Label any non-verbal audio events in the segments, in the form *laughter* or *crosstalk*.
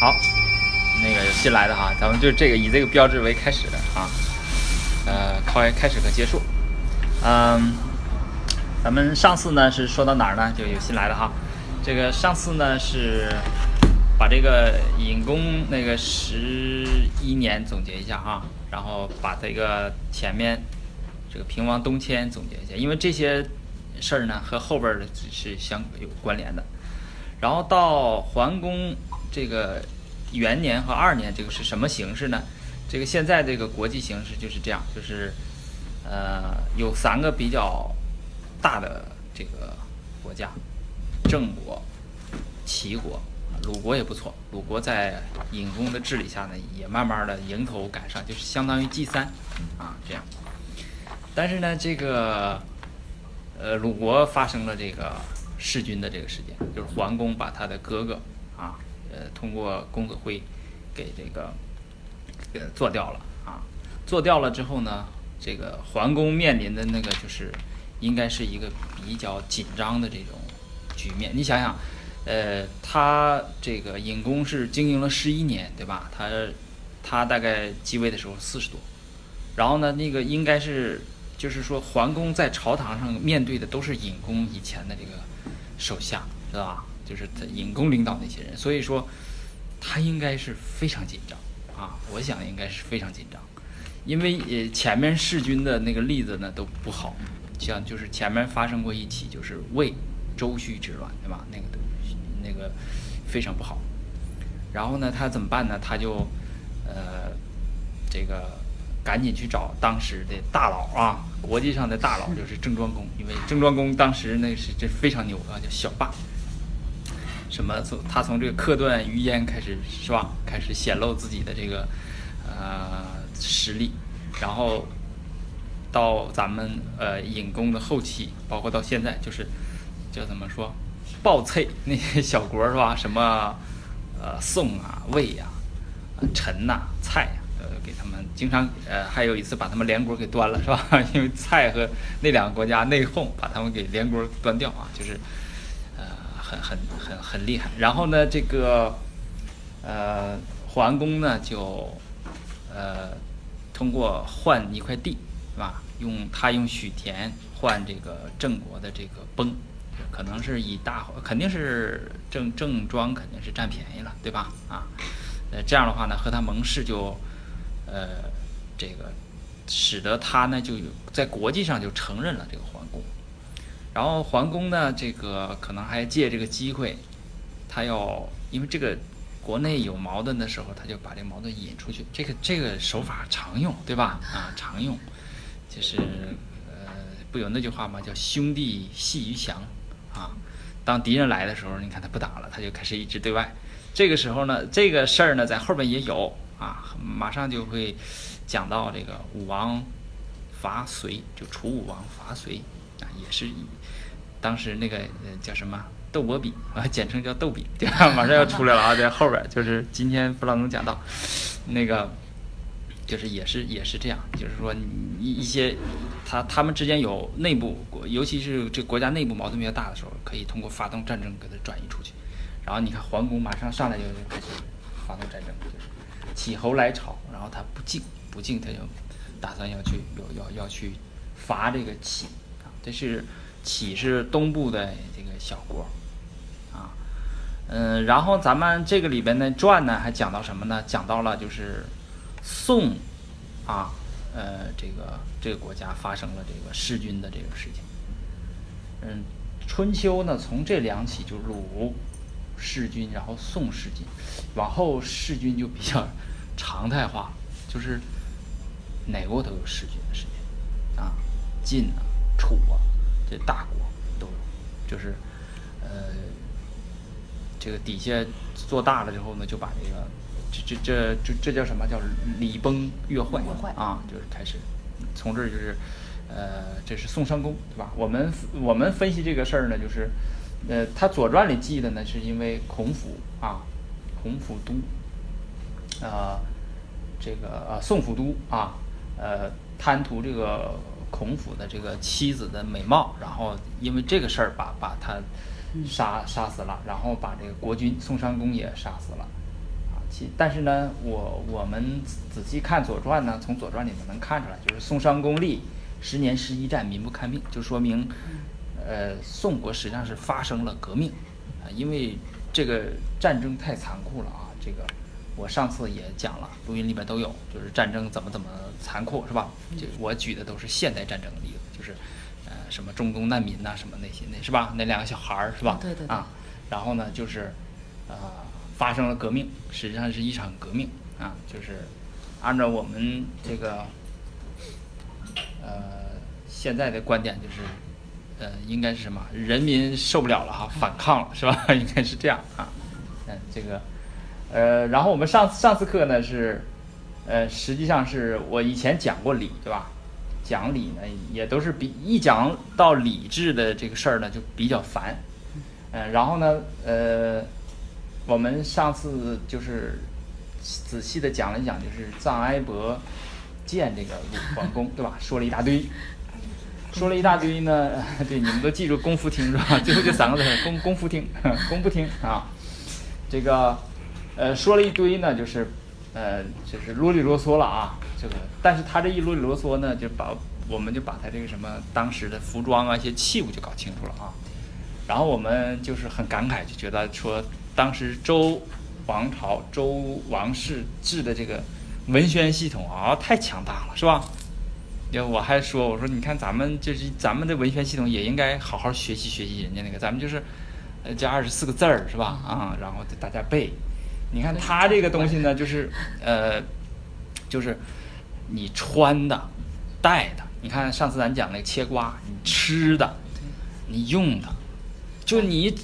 好，那个有新来的哈，咱们就这个以这个标志为开始的啊，呃，开开始和结束。嗯，咱们上次呢是说到哪儿呢？就有新来的哈，这个上次呢是把这个隐公那个十一年总结一下哈，然后把这个前面这个平王东迁总结一下，因为这些事儿呢和后边的是相有关联的。然后到桓公这个元年和二年，这个是什么形式呢？这个现在这个国际形势就是这样，就是呃有三个比较大的这个国家，郑国、齐国、鲁国也不错。鲁国在尹公的治理下呢，也慢慢的迎头赶上，就是相当于 G 三啊这样。但是呢，这个呃鲁国发生了这个。弑君的这个事件，就是桓公把他的哥哥，呃，通过公子辉给这个给做掉了啊。做掉了之后呢，这个桓公面临的那个就是应该是一个比较紧张的这种局面。你想想，呃，他这个尹公是经营了十一年，对吧？他他大概继位的时候四十多，然后呢，那个应该是就是说桓公在朝堂上面对的都是尹公以前的这个。手下知道吧？就是他尹公领导那些人，所以说他应该是非常紧张啊！我想应该是非常紧张，因为呃前面弑君的那个例子呢都不好，像就是前面发生过一起就是魏周须之乱，对吧？那个都那个非常不好。然后呢，他怎么办呢？他就呃这个赶紧去找当时的大佬啊。国际上的大佬就是郑庄公，因为郑庄公当时那是这非常牛啊，叫小霸。什么从他从这个克段于鄢开始是吧？开始显露自己的这个呃实力，然后到咱们呃尹公的后期，包括到现在，就是叫怎么说，暴脆那些小国是吧？什么呃宋啊、魏呀、陈呐、蔡呀。给他们经常呃，还有一次把他们连锅给端了，是吧？*laughs* 因为蔡和那两个国家内讧，把他们给连锅端掉啊，就是，很很很很厉害。然后呢，这个呃，桓公呢就呃，通过换一块地，是吧？用他用许田换这个郑国的这个崩，可能是以大肯定是郑郑庄肯定是占便宜了，对吧？啊，那，这样的话呢，和他盟誓就。呃，这个使得他呢就有在国际上就承认了这个桓公，然后桓公呢这个可能还借这个机会，他要因为这个国内有矛盾的时候，他就把这个矛盾引出去，这个这个手法常用，对吧？啊，常用，就是呃不有那句话吗？叫兄弟戏于降啊。当敌人来的时候，你看他不打了，他就开始一直对外。这个时候呢，这个事儿呢在后边也有。啊，马上就会讲到这个武王伐隋，就楚武王伐隋，也是当时那个呃叫什么斗伯比啊，*laughs* 简称叫斗比，对吧？*laughs* 马上要出来了啊，在后边就是今天弗朗能讲到那个，就是也是也是这样，就是说一一些他他们之间有内部，尤其是这国家内部矛盾比较大的时候，可以通过发动战争给它转移出去。然后你看桓公马上上来就开始发动战争，就是。起侯来朝，然后他不敬，不敬，他就打算要去，要要要去伐这个启啊。这是启是东部的这个小国啊，嗯，然后咱们这个里边的传呢，还讲到什么呢？讲到了就是宋啊，呃，这个这个国家发生了这个弑君的这个事情。嗯，春秋呢，从这两起就鲁。弑君，然后宋弑君，往后弑君就比较常态化，就是哪国都有弑君的事情啊，晋啊、楚啊，这大国都有，就是呃，这个底下做大了之后呢，就把这个这这这这这叫什么叫礼崩乐坏啊，就是开始从这儿就是呃，这是宋襄公对吧？我们我们分析这个事儿呢，就是。呃，他《左传》里记的呢，是因为孔府啊，孔府都，呃，这个啊宋府都啊，呃贪图这个孔府的这个妻子的美貌，然后因为这个事儿把把他杀杀死了，然后把这个国君宋襄公也杀死了，啊，其但是呢，我我们仔细看《左传》呢，从《左传》里面能看出来，就是宋襄公立十年十一战，民不堪命，就说明，呃，宋国实际上是发生了革命，啊，因为这个战争太残酷了啊。这个我上次也讲了，录音里边都有，就是战争怎么怎么残酷，是吧？就我举的都是现代战争的例子，就是呃什么中东难民呐、什么那些那是吧？那两个小孩儿是吧？对对对啊，然后呢，就是呃发生了革命，实际上是一场革命啊，就是按照我们这个呃现在的观点，就是呃应该是什么？人民受不了了哈，反抗了是吧？*laughs* 应该是这样啊。嗯，这个呃，然后我们上上次课呢是呃，实际上是我以前讲过礼对吧？讲理呢也都是比一讲到理智的这个事儿呢就比较烦。嗯，然后呢，呃，我们上次就是仔细的讲了一讲，就是藏埃伯建这个鲁桓公，对吧？说了一大堆，说了一大堆呢，*laughs* 对，你们都记住“功夫听”是吧？最后这三个字“功功夫听”，功夫听 *laughs* 啊。这个，呃，说了一堆呢，就是，呃，就是啰里啰嗦了啊。这个，但是他这一啰里啰嗦呢，就把我们就把他这个什么当时的服装啊、一些器物就搞清楚了啊。然后我们就是很感慨，就觉得说，当时周王朝周王室制的这个文宣系统啊，太强大了，是吧？就我还说，我说你看咱们就是咱们的文宣系统也应该好好学习学习人家那个，咱们就是，呃，这二十四个字儿是吧？啊，然后大家背。你看他这个东西呢，就是呃，就是你穿的、戴的。你看上次咱讲那个切瓜，你吃的，你用的，就你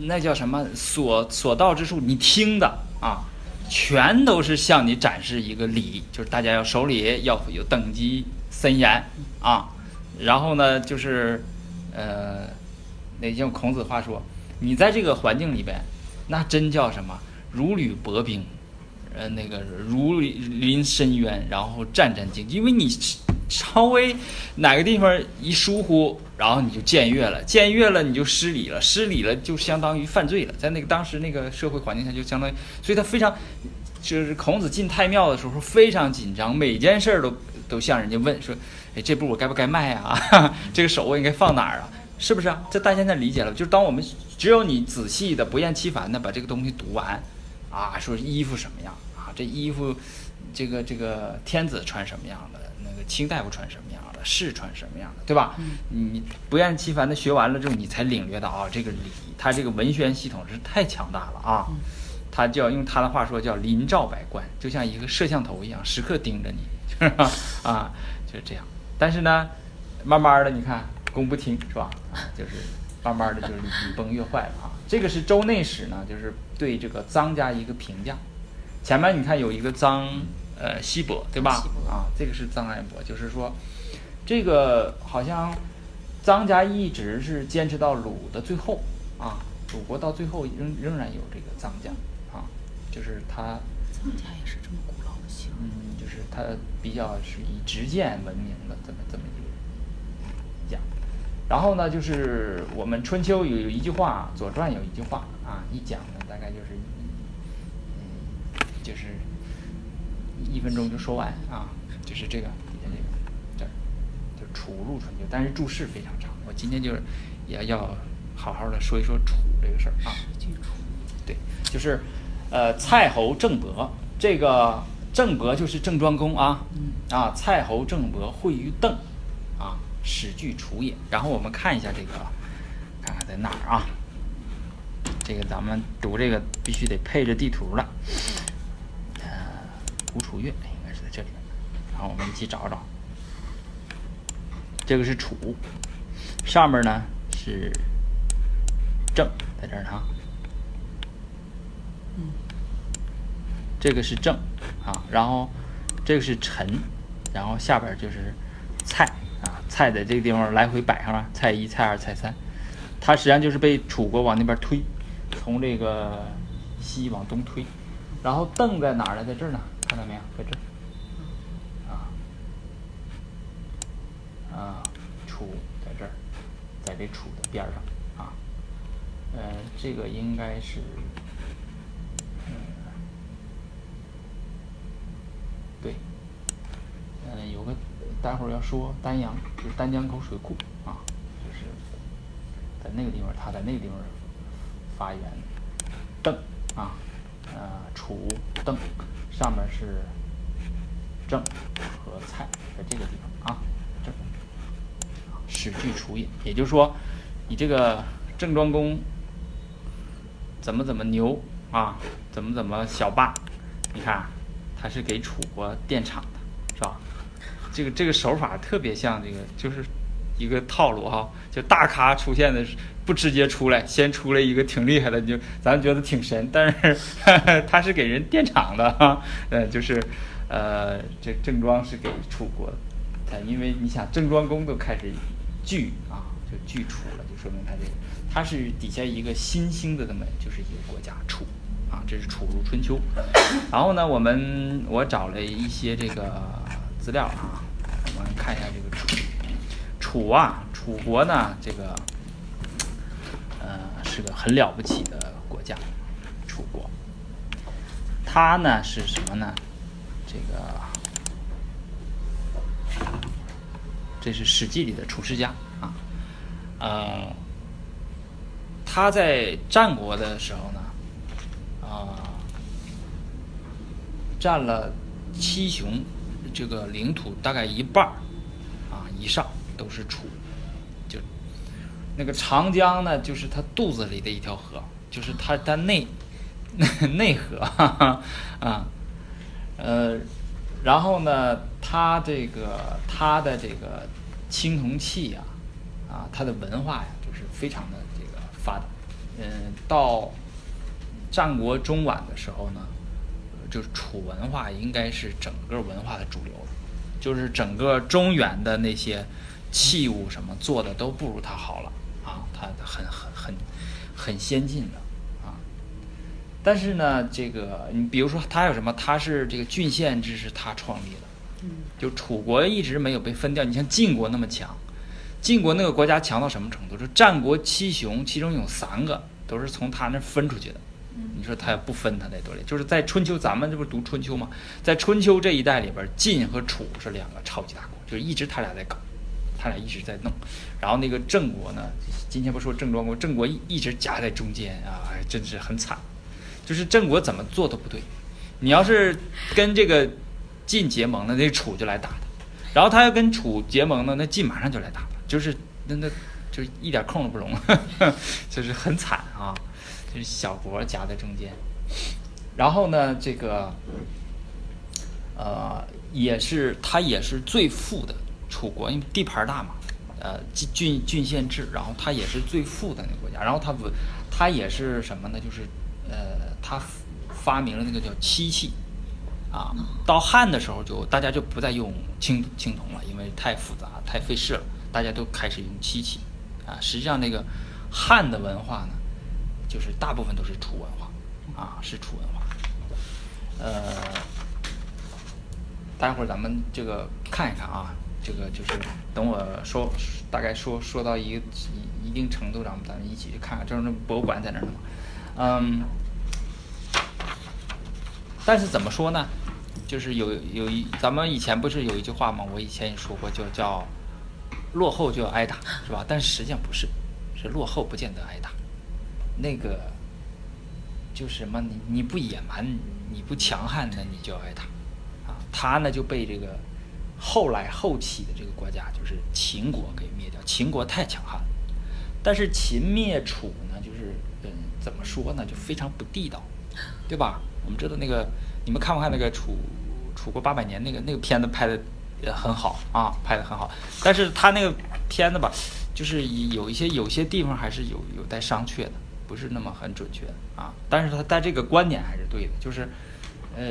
那叫什么所所到之处，你听的啊，全都是向你展示一个礼，就是大家要守礼，要有等级森严啊。然后呢，就是呃，那用孔子话说，你在这个环境里边，那真叫什么如履薄冰，呃，那个如临深渊，然后战战兢兢，因为你稍微哪个地方一疏忽，然后你就僭越了，僭越了你就失礼了，失礼了就相当于犯罪了，在那个当时那个社会环境下就相当于，所以他非常，就是孔子进太庙的时候非常紧张，每件事儿都都向人家问说，哎，这步我该不该迈啊？*laughs* 这个手我应该放哪儿啊？是不是啊？这大家现在理解了，就是当我们只有你仔细的、不厌其烦的把这个东西读完，啊，说衣服什么样啊，这衣服，这个这个天子穿什么样的，那个卿大夫穿什么样的，士穿什么样的，对吧？你不厌其烦的学完了之后，你才领略到啊，这个礼，他这个文宣系统是太强大了啊，他就要用他的话说叫临照百官，就像一个摄像头一样，时刻盯着你，是吧？啊，就是这样。但是呢，慢慢的你看。公不听是吧？啊，就是慢慢的就是礼崩乐坏了啊。这个是周内史呢，就是对这个臧家一个评价。前面你看有一个臧呃西伯对吧？啊，这个是臧哀伯，就是说这个好像臧家一直是坚持到鲁的最后啊，鲁国到最后仍仍然有这个臧家啊，就是他臧家也是这么古老的姓，嗯，就是他比较是以直谏闻名的这么这么一个讲。然后呢，就是我们春秋有有一句话，左传有一句话啊，一讲呢大概就是嗯，就是一分钟就说完啊，就是这个底下这个这儿就楚入春秋，但是注释非常长，我今天就是也要好好的说一说楚这个事儿啊。史记楚，对，就是呃蔡侯郑伯，这个郑伯就是郑庄公啊，啊蔡侯郑伯会于邓，啊始具楚也。然后我们看一下这个，看看在哪儿啊？这个咱们读这个必须得配着地图了。呃，吴楚越应该是在这里，然后我们一起找找。这个是楚，上面呢是郑，在这儿呢啊。这个是正啊，然后这个是陈，然后下边就是蔡啊，蔡在这个地方来回摆上了，蔡一、蔡二、蔡三，它实际上就是被楚国往那边推，从这个西往东推，然后凳在哪儿呢？在这儿呢，看到没有？在这儿。啊啊，楚在这儿，在这楚的边上啊。呃，这个应该是，嗯，对，嗯、有个待会儿要说丹阳，就是丹江口水库啊，就是在那个地方，他在那个地方。发源。邓啊，呃，楚邓，上面是郑和蔡，在这个地方啊，郑。史具楚也，也就是说，你这个郑庄公怎么怎么牛啊，怎么怎么小霸，你看他是给楚国垫场的，是吧？这个这个手法特别像这个，就是一个套路哈，就大咖出现的是不直接出来，先出来一个挺厉害的，你就咱觉得挺神，但是 *laughs* 他是给人垫场的哈，呃，就是呃，这郑庄是给楚国的，因为你想郑庄公都开始。据啊，就据楚了，就说明他这个，他是底下一个新兴的这么就是一个国家楚，啊，这是楚入春秋。然后呢，我们我找了一些这个资料啊，我们看一下这个楚，楚啊，楚国呢，这个呃是个很了不起的国家，楚国。它呢是什么呢？这个。这是《史记》里的楚世家啊，呃，他在战国的时候呢，啊，占了七雄这个领土大概一半儿啊以上都是楚，就那个长江呢，就是他肚子里的一条河，就是他他内 *laughs* 内河哈哈 *laughs* 啊，呃。然后呢，它这个它的这个青铜器呀，啊，它的文化呀，就是非常的这个发达。嗯，到战国中晚的时候呢，就是楚文化应该是整个文化的主流，就是整个中原的那些器物什么做的都不如它好了啊，它很很很很先进的啊。但是呢，这个你比如说，他有什么？他是这个郡县制是他创立的，就楚国一直没有被分掉。你像晋国那么强，晋国那个国家强到什么程度？就战国七雄，其中有三个都是从他那分出去的。你说他要不分，他得多厉害？就是在春秋，咱们这不读春秋吗？在春秋这一代里边，晋和楚是两个超级大国，就是一直他俩在搞，他俩一直在弄。然后那个郑国呢，今天不说郑庄公，郑国一一直夹在中间啊，真是很惨。就是郑国怎么做都不对，你要是跟这个晋结盟了，那楚就来打他；然后他要跟楚结盟呢，那晋马上就来打他。就是那那就一点空都不容，*laughs* 就是很惨啊！就是小国夹在中间。然后呢，这个呃也是他也是最富的楚国，因为地盘大嘛，呃郡郡县制，然后它也是最富的那个国家。然后它不，它也是什么呢？就是呃。他发明了那个叫漆器，啊，到汉的时候就大家就不再用青青铜了，因为太复杂太费事了，大家都开始用漆器，啊，实际上那个汉的文化呢，就是大部分都是楚文化，啊，是楚文化，呃，待会儿咱们这个看一看啊，这个就是等我说大概说说到一个一定程度上，咱们一起去看看，就是那博物馆在那儿呢嘛，嗯。但是怎么说呢？就是有有一，咱们以前不是有一句话吗？我以前也说过，就叫落后就要挨打，是吧？但是实际上不是，是落后不见得挨打。那个就是什么？你你不野蛮，你不强悍，那你就要挨打啊！他呢就被这个后来后期的这个国家，就是秦国给灭掉。秦国太强悍了，但是秦灭楚呢，就是嗯，怎么说呢？就非常不地道，对吧？我们知道那个，你们看不看那个楚楚国八百年那个那个片子拍的也很好啊，拍的很好。但是他那个片子吧，就是有一些有些地方还是有有待商榷的，不是那么很准确啊。但是他他这个观点还是对的，就是呃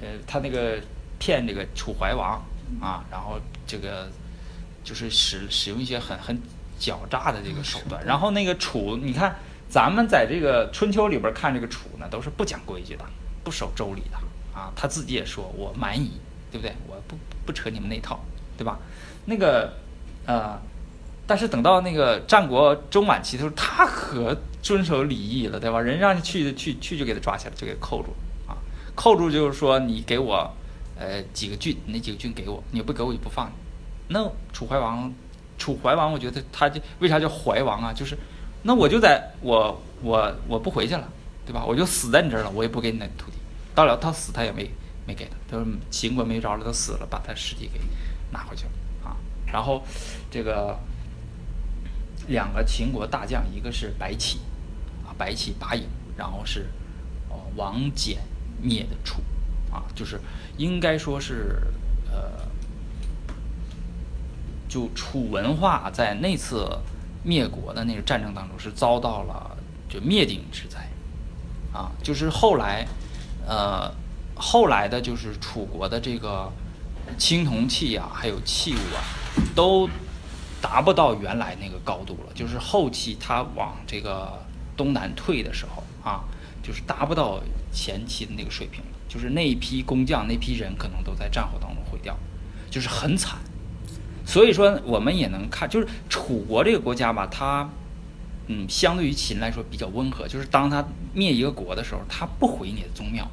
呃，他那个骗这个楚怀王啊，然后这个就是使使用一些很很狡诈的这个手段，然后那个楚，你看。咱们在这个春秋里边看这个楚呢，都是不讲规矩的，不守周礼的啊。他自己也说，我蛮夷，对不对？我不不扯你们那套，对吧？那个呃，但是等到那个战国中晚期的时候，他可遵守礼义了，对吧？人让你去去去就给他抓起来，就给扣住啊。扣住就是说，你给我呃几个郡，哪几个郡给我，你不给我就不放你。那楚怀王，楚怀王，我觉得他就为啥叫怀王啊？就是，那我就在我我我不回去了，对吧？我就死在你这儿了，我也不给你那土地。到了他死，他也没没给他，他说秦国没招了，他死了，把他尸体给拿回去了啊。然后这个两个秦国大将，一个是白起啊，白起拔营，然后是王翦灭的楚啊，就是应该说是呃。就楚文化在那次灭国的那个战争当中是遭到了就灭顶之灾，啊，就是后来，呃，后来的就是楚国的这个青铜器啊，还有器物啊，都达不到原来那个高度了。就是后期他往这个东南退的时候啊，就是达不到前期的那个水平。就是那一批工匠那批人可能都在战火当中毁掉，就是很惨。所以说，我们也能看，就是楚国这个国家吧，它，嗯，相对于秦来说比较温和。就是当他灭一个国的时候，他不毁你的宗庙，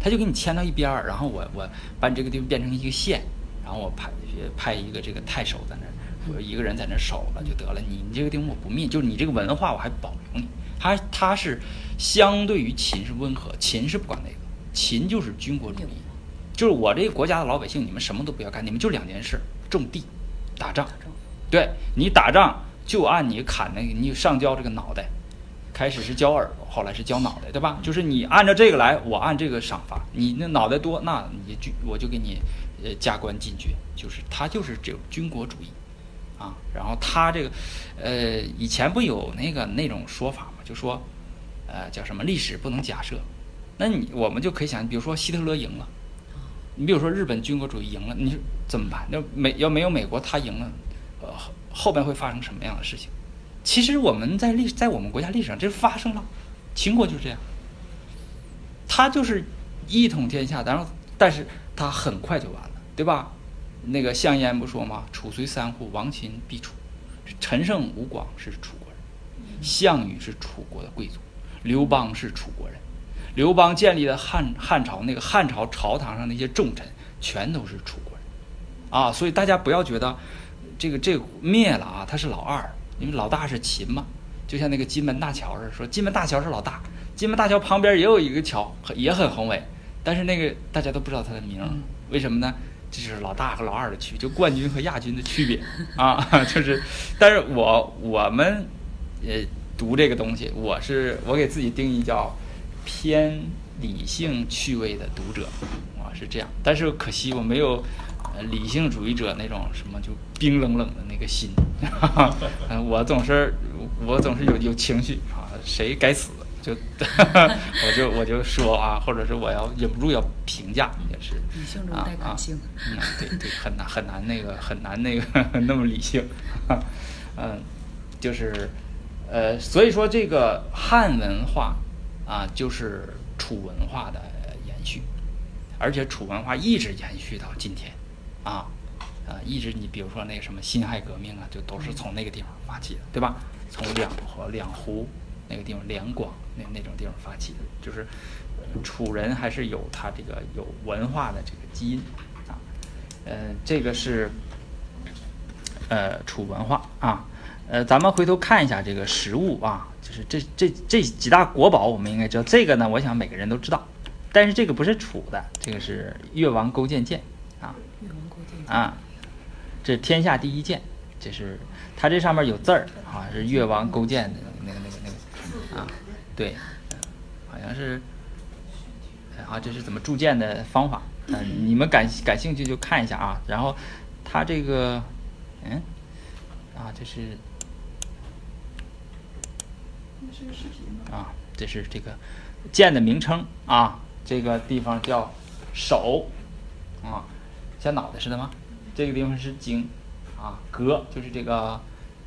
他就给你迁到一边儿，然后我我把你这个地方变成一个县，然后我派派一个这个太守在那儿，我一个人在那儿守了就得了。你你这个地方我不灭，就是你这个文化我还保留你。他他是相对于秦是温和，秦是不管那个，秦就是军国主义，就是我这个国家的老百姓，你们什么都不要干，你们就两件事：种地。打仗，对你打仗就按你砍那个，你上交这个脑袋，开始是交耳朵，后来是交脑袋，对吧？就是你按照这个来，我按这个赏罚。你那脑袋多，那你就我就给你呃加官进爵。就是他就是这种军国主义啊。然后他这个呃以前不有那个那种说法嘛，就说呃叫什么历史不能假设。那你我们就可以想，比如说希特勒赢了。你比如说日本军国主义赢了，你说怎么办？那美要没有美国，他赢了，呃，后边会发生什么样的事情？其实我们在历在我们国家历史上，这发生了，秦国就是这样，他就是一统天下，然后但是他很快就完了，对吧？那个项燕不说吗？楚虽三户，亡秦必楚。陈胜吴广是楚国人，项羽是楚国的贵族，刘邦是楚国人。刘邦建立的汉汉朝，那个汉朝朝堂上那些重臣全都是楚国人，啊，所以大家不要觉得这个这个灭了啊，他是老二，因为老大是秦嘛，就像那个金门大桥似的，说金门大桥是老大，金门大桥旁边也有一个桥，也很宏伟，但是那个大家都不知道它的名，为什么呢？这就是老大和老二的区别，就冠军和亚军的区别啊，*laughs* 就是，但是我我们呃读这个东西，我是我给自己定义叫。偏理性趣味的读者，啊是这样，但是可惜我没有，呃理性主义者那种什么就冰冷冷的那个心，嗯 *laughs* 我总是我总是有有情绪啊，谁该死就 *laughs* 我就我就说啊，或者是我要忍不住要评价也是，理性中带感性，嗯对对很难很难那个很难那个 *laughs* 那么理性，嗯就是呃所以说这个汉文化。啊，就是楚文化的延续，而且楚文化一直延续到今天，啊，啊，一直你比如说那个什么辛亥革命啊，就都是从那个地方发起的，对吧？从两河两湖那个地方，两广那那种地方发起的，就是楚人还是有他这个有文化的这个基因啊，呃，这个是呃楚文化啊，呃，咱们回头看一下这个实物啊。就是这这这几大国宝，我们应该知道。这个呢，我想每个人都知道。但是这个不是楚的，这个是越王勾践剑啊。越王勾践啊，这天下第一剑，这是它这上面有字儿啊，是越王勾践的那个那个那个啊，对，好像是啊，这是怎么铸剑的方法？嗯，你们感感兴趣就看一下啊。然后它这个嗯啊，这是。啊，这是这个剑的名称啊，这个地方叫手啊，像脑袋似的吗？这个地方是颈啊，隔就是这个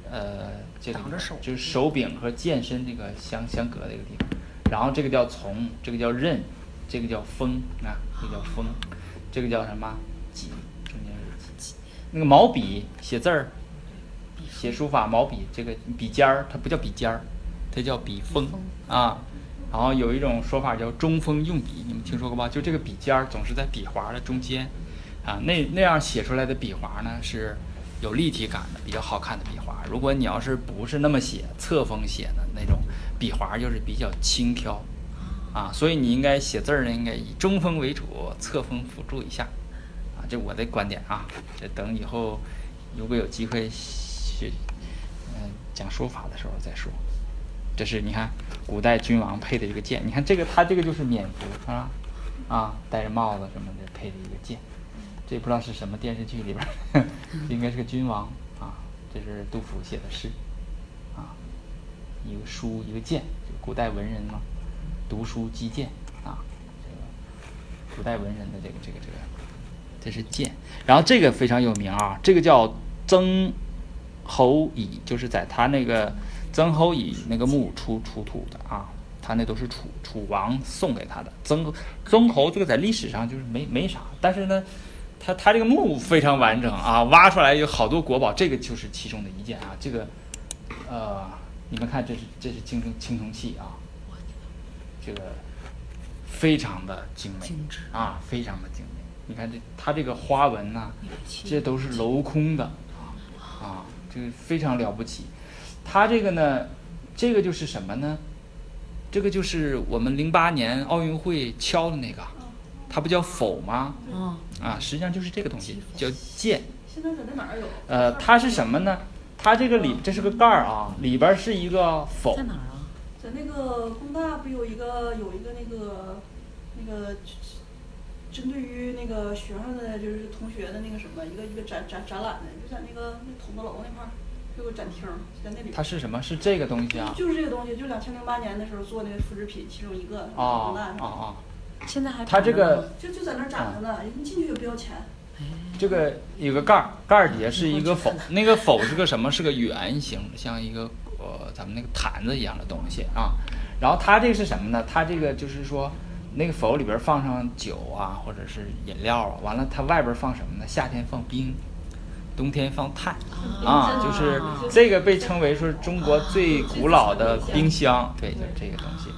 呃，这个就是手柄和剑身这个相相隔的一个地方。然后这个叫从，这个叫刃，这个叫锋啊，这个叫锋，这个叫什么？脊，中间是戟。那个毛笔写字儿，写书法毛笔，这个笔尖儿它不叫笔尖儿。它叫笔锋啊，然后有一种说法叫中锋用笔，你们听说过吧？就这个笔尖儿总是在笔划的中间，啊，那那样写出来的笔划呢是有立体感的，比较好看的笔划。如果你要是不是那么写，侧锋写的那种笔划就是比较轻佻，啊，所以你应该写字儿呢，应该以中锋为主，侧锋辅助一下，啊，这我的观点啊。这等以后如果有机会学，嗯、讲书法的时候再说。这是你看古代君王配的这个剑，你看这个他这个就是冕服是吧？啊，戴着帽子什么的配的一个剑，这不知道是什么电视剧里边儿，*laughs* 应该是个君王啊。这是杜甫写的诗啊，一个书一个剑，古代文人嘛，读书击剑啊，这个古代文人的这个这个这个，这是剑。然后这个非常有名啊，这个叫曾侯乙，就是在他那个曾侯乙那个墓出出土的啊，他那都是楚楚王送给他的。曾曾侯这个在历史上就是没没啥，但是呢，他他这个墓非常完整啊，挖出来有好多国宝，这个就是其中的一件啊。这个呃，你们看这是这是青铜青铜器啊，这个非常的精美精致啊，非常的精美。你看这它这个花纹呐、这都是镂空的啊，这个非常了不起。它这个呢，这个就是什么呢？这个就是我们零八年奥运会敲的那个，它不叫否吗？嗯，啊，实际上就是这个东西，叫剑。现在在那哪儿有？呃，它是什么呢？它这个里这是个盖儿啊，里边儿是一个否在。哪儿啊？在那个工大不有一个有一个那个那个针对于那个学生的，就是同学的那个什么一个一个展展展览的，就在那个那筒子楼那块儿有个展厅，在那里。它是什么？是这个东西啊？就是这个东西，就两千零八年的时候做那个复制品，其中一个。哦工大哦哦，现在还它这呢个就就在那儿展着呢，你进去也不要钱。这个有个盖儿，盖儿底下是一个否，那个否是个什么？是个圆形，像一个呃咱们那个坛子一样的东西啊。然后它这个是什么呢？它这个就是说，那个否里边放上酒啊，或者是饮料啊，完了它外边放什么呢？夏天放冰，冬天放炭啊，就是这个被称为说中国最古老的冰箱，对，就是这个东西。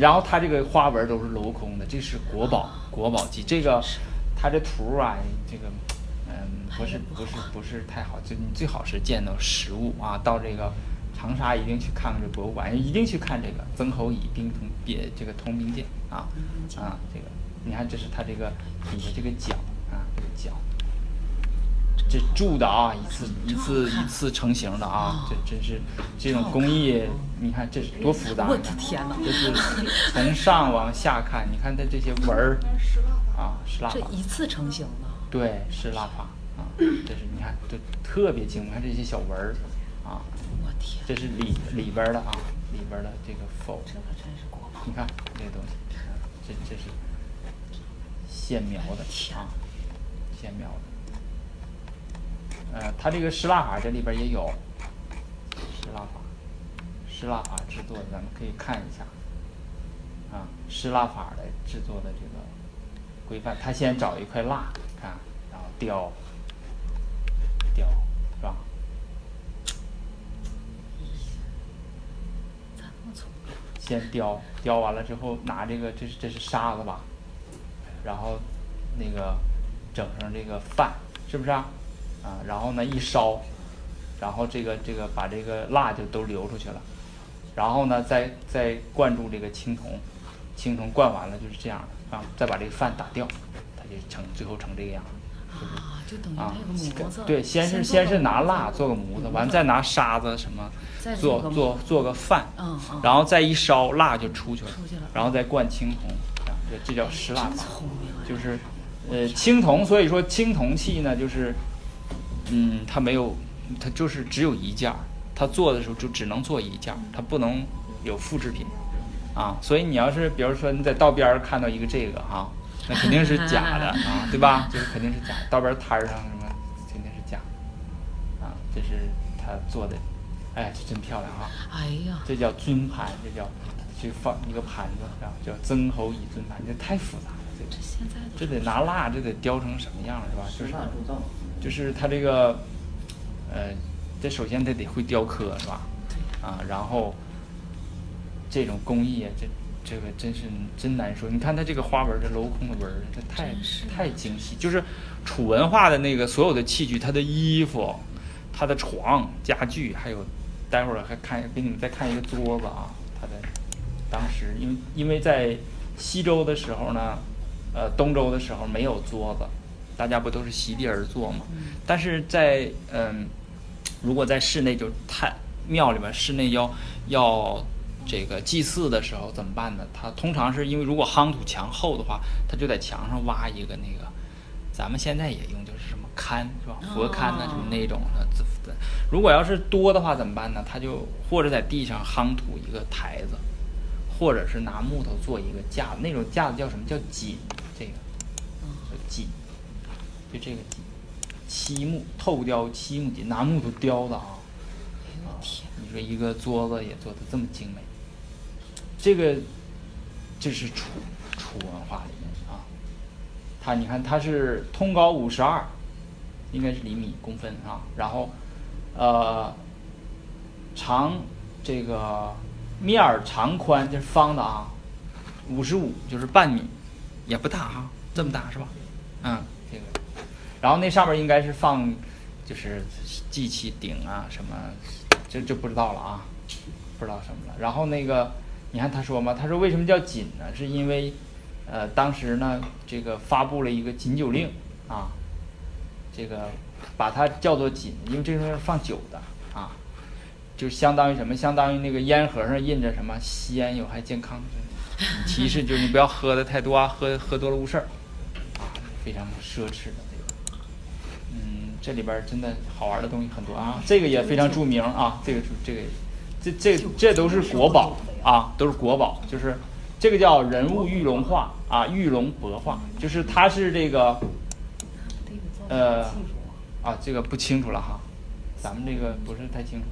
然后它这个花纹都是镂空的，这是国宝，国宝级。这个它这图啊，这个嗯，不是不是不是太好，就你最好是见到实物啊，到这个长沙一定去看看这博物馆，一定去看这个曾侯乙冰铜别这个铜冰剑啊啊，这个你看这是它这个底下这个角啊，这个角。这铸的啊，一次一次一次成型的啊，这真是这种工艺，你看这是多复杂！我的天哪这是从上往下看，你看它这些纹儿那是蜡法。啊，是蜡这，一次成型的，对，是蜡法啊，这是你看，这特别精，你看这些小纹儿啊，我天，这是里里边儿的啊，里边儿的这个否，这可真是国宝。你看这个东西，啊这这是线描的啊，线描的。呃，它这个湿蜡法这里边也有湿蜡法，湿蜡法制作的，咱们可以看一下啊，湿蜡法来制作的这个规范。他先找一块蜡，看，然后雕，雕，是吧？先雕，雕完了之后拿这个，这是这是沙子吧，然后那个整上这个饭，是不是啊？啊，然后呢一烧，然后这个这个把这个蜡就都流出去了，然后呢再再灌注这个青铜，青铜灌完了就是这样的啊，再把这个饭打掉，它就成最后成这个样。啊，就等于啊它有个模子。对，先是先是拿蜡做个模子，完再拿沙子什么做做做做个饭，嗯嗯然后再一烧蜡就出去了，出去了然后再灌青铜，啊，这这叫湿蜡法！就是呃青铜，所以说青铜器呢就是，嗯，它没有，它就是只有一件儿，它做的时候就只能做一件儿，它不能有复制品，啊，所以你要是比如说你在道边儿看到一个这个哈、那肯定是假的 *laughs* 啊，对吧？就是肯定是假的，道边儿摊儿上什么肯定是假的，啊，这是他做的，哎，这真漂亮啊、哎呀，这叫尊盘，这叫去放一个盘子，是吧？叫曾侯乙尊盘，这太复杂了，这个这现在这得拿蜡，这得雕成什么样，是吧？就是就是它这个，呃，这首先它得会雕刻，是吧？啊，然后这种工艺，这这个真是真难说。你看它这个花纹儿，这镂空的纹儿，这太太精细。就是楚文化的那个所有的器具，它的衣服、它的床、家具，还有待会儿还看给你们再看一个桌子啊，它的当时因为因为在西周的时候呢，呃东周的时候没有桌子，大家不都是席地而坐嘛？但是在嗯。如果在室内，就是太庙里面室内要要这个祭祀的时候怎么办呢？它通常是因为如果夯土墙厚的话，他就在墙上挖一个那个，咱们现在也用就是什么龛是吧？佛龛呐、什么那种的。自如果要是多的话怎么办呢？他就或者在地上夯土一个台子，或者是拿木头做一个架子，那种架子叫什么叫锦？这个叫锦，就这个锦。漆木透雕漆木锦，拿木头雕的啊！啊，你说一个桌子也做的这么精美，这个这是楚楚文化里面啊。它你看它是通高五十二，应该是厘米公分啊。然后呃长这个面儿长宽就是方的啊，五十五就是半米，也不大啊，这么大是吧？嗯，这个。然后那上面应该是放，就是祭器鼎啊什么，这就不知道了啊，不知道什么了。然后那个，你看他说嘛，他说为什么叫锦呢？是因为，呃，当时呢这个发布了一个禁酒令啊，这个把它叫做锦，因为这上面放酒的啊，就相当于什么？相当于那个烟盒上印着什么吸烟有害健康，提示就是你不要喝的太多啊，喝喝多了误事儿啊，非常奢侈的。这里边真的好玩的东西很多啊，这个也非常著名啊，这个这个，这这这都是国宝啊，都是国宝，就是这个叫人物玉龙画啊，玉龙帛画，就是它是这个，呃，啊，这个不清楚了哈，咱们这个不是太清楚。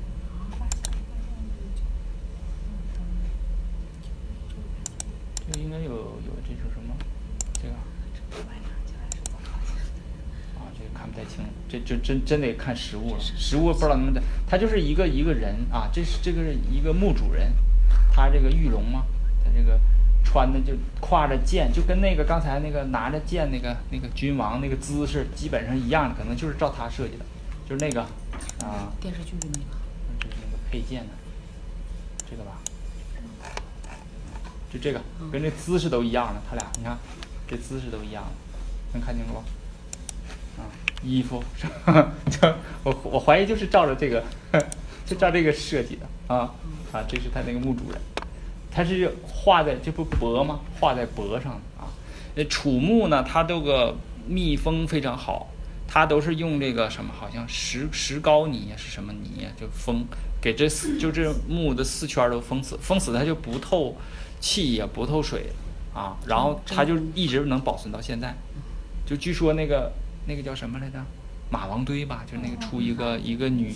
这个应该有有这种什么，这个。看不太清，这就真真得看实物了。实物不知道能不能，他就是一个一个人啊，这是这个是一个墓主人，他这个玉龙嘛，他这个穿的就挎着剑，就跟那个刚才那个拿着剑那个那个君王那个姿势基本上一样的，可能就是照他设计的，就是那个啊。电视剧的那个。就是那个佩剑的，这个吧，就这个跟这姿势都一样的，他俩你看这姿势都一样的，能看清楚不？啊。衣服，*laughs* 就我我怀疑就是照着这个，*laughs* 就照这个设计的啊啊，这是他那个墓主人，他是画在这不帛吗？画在帛上的啊。那楚墓呢，它这个密封非常好，它都是用这个什么，好像石石膏泥是什么泥就封给这四就这墓的四圈都封死，封死它就不透气也不透水啊，然后它就一直能保存到现在，就据说那个。那个叫什么来着？马王堆吧，就是那个出一个一个女，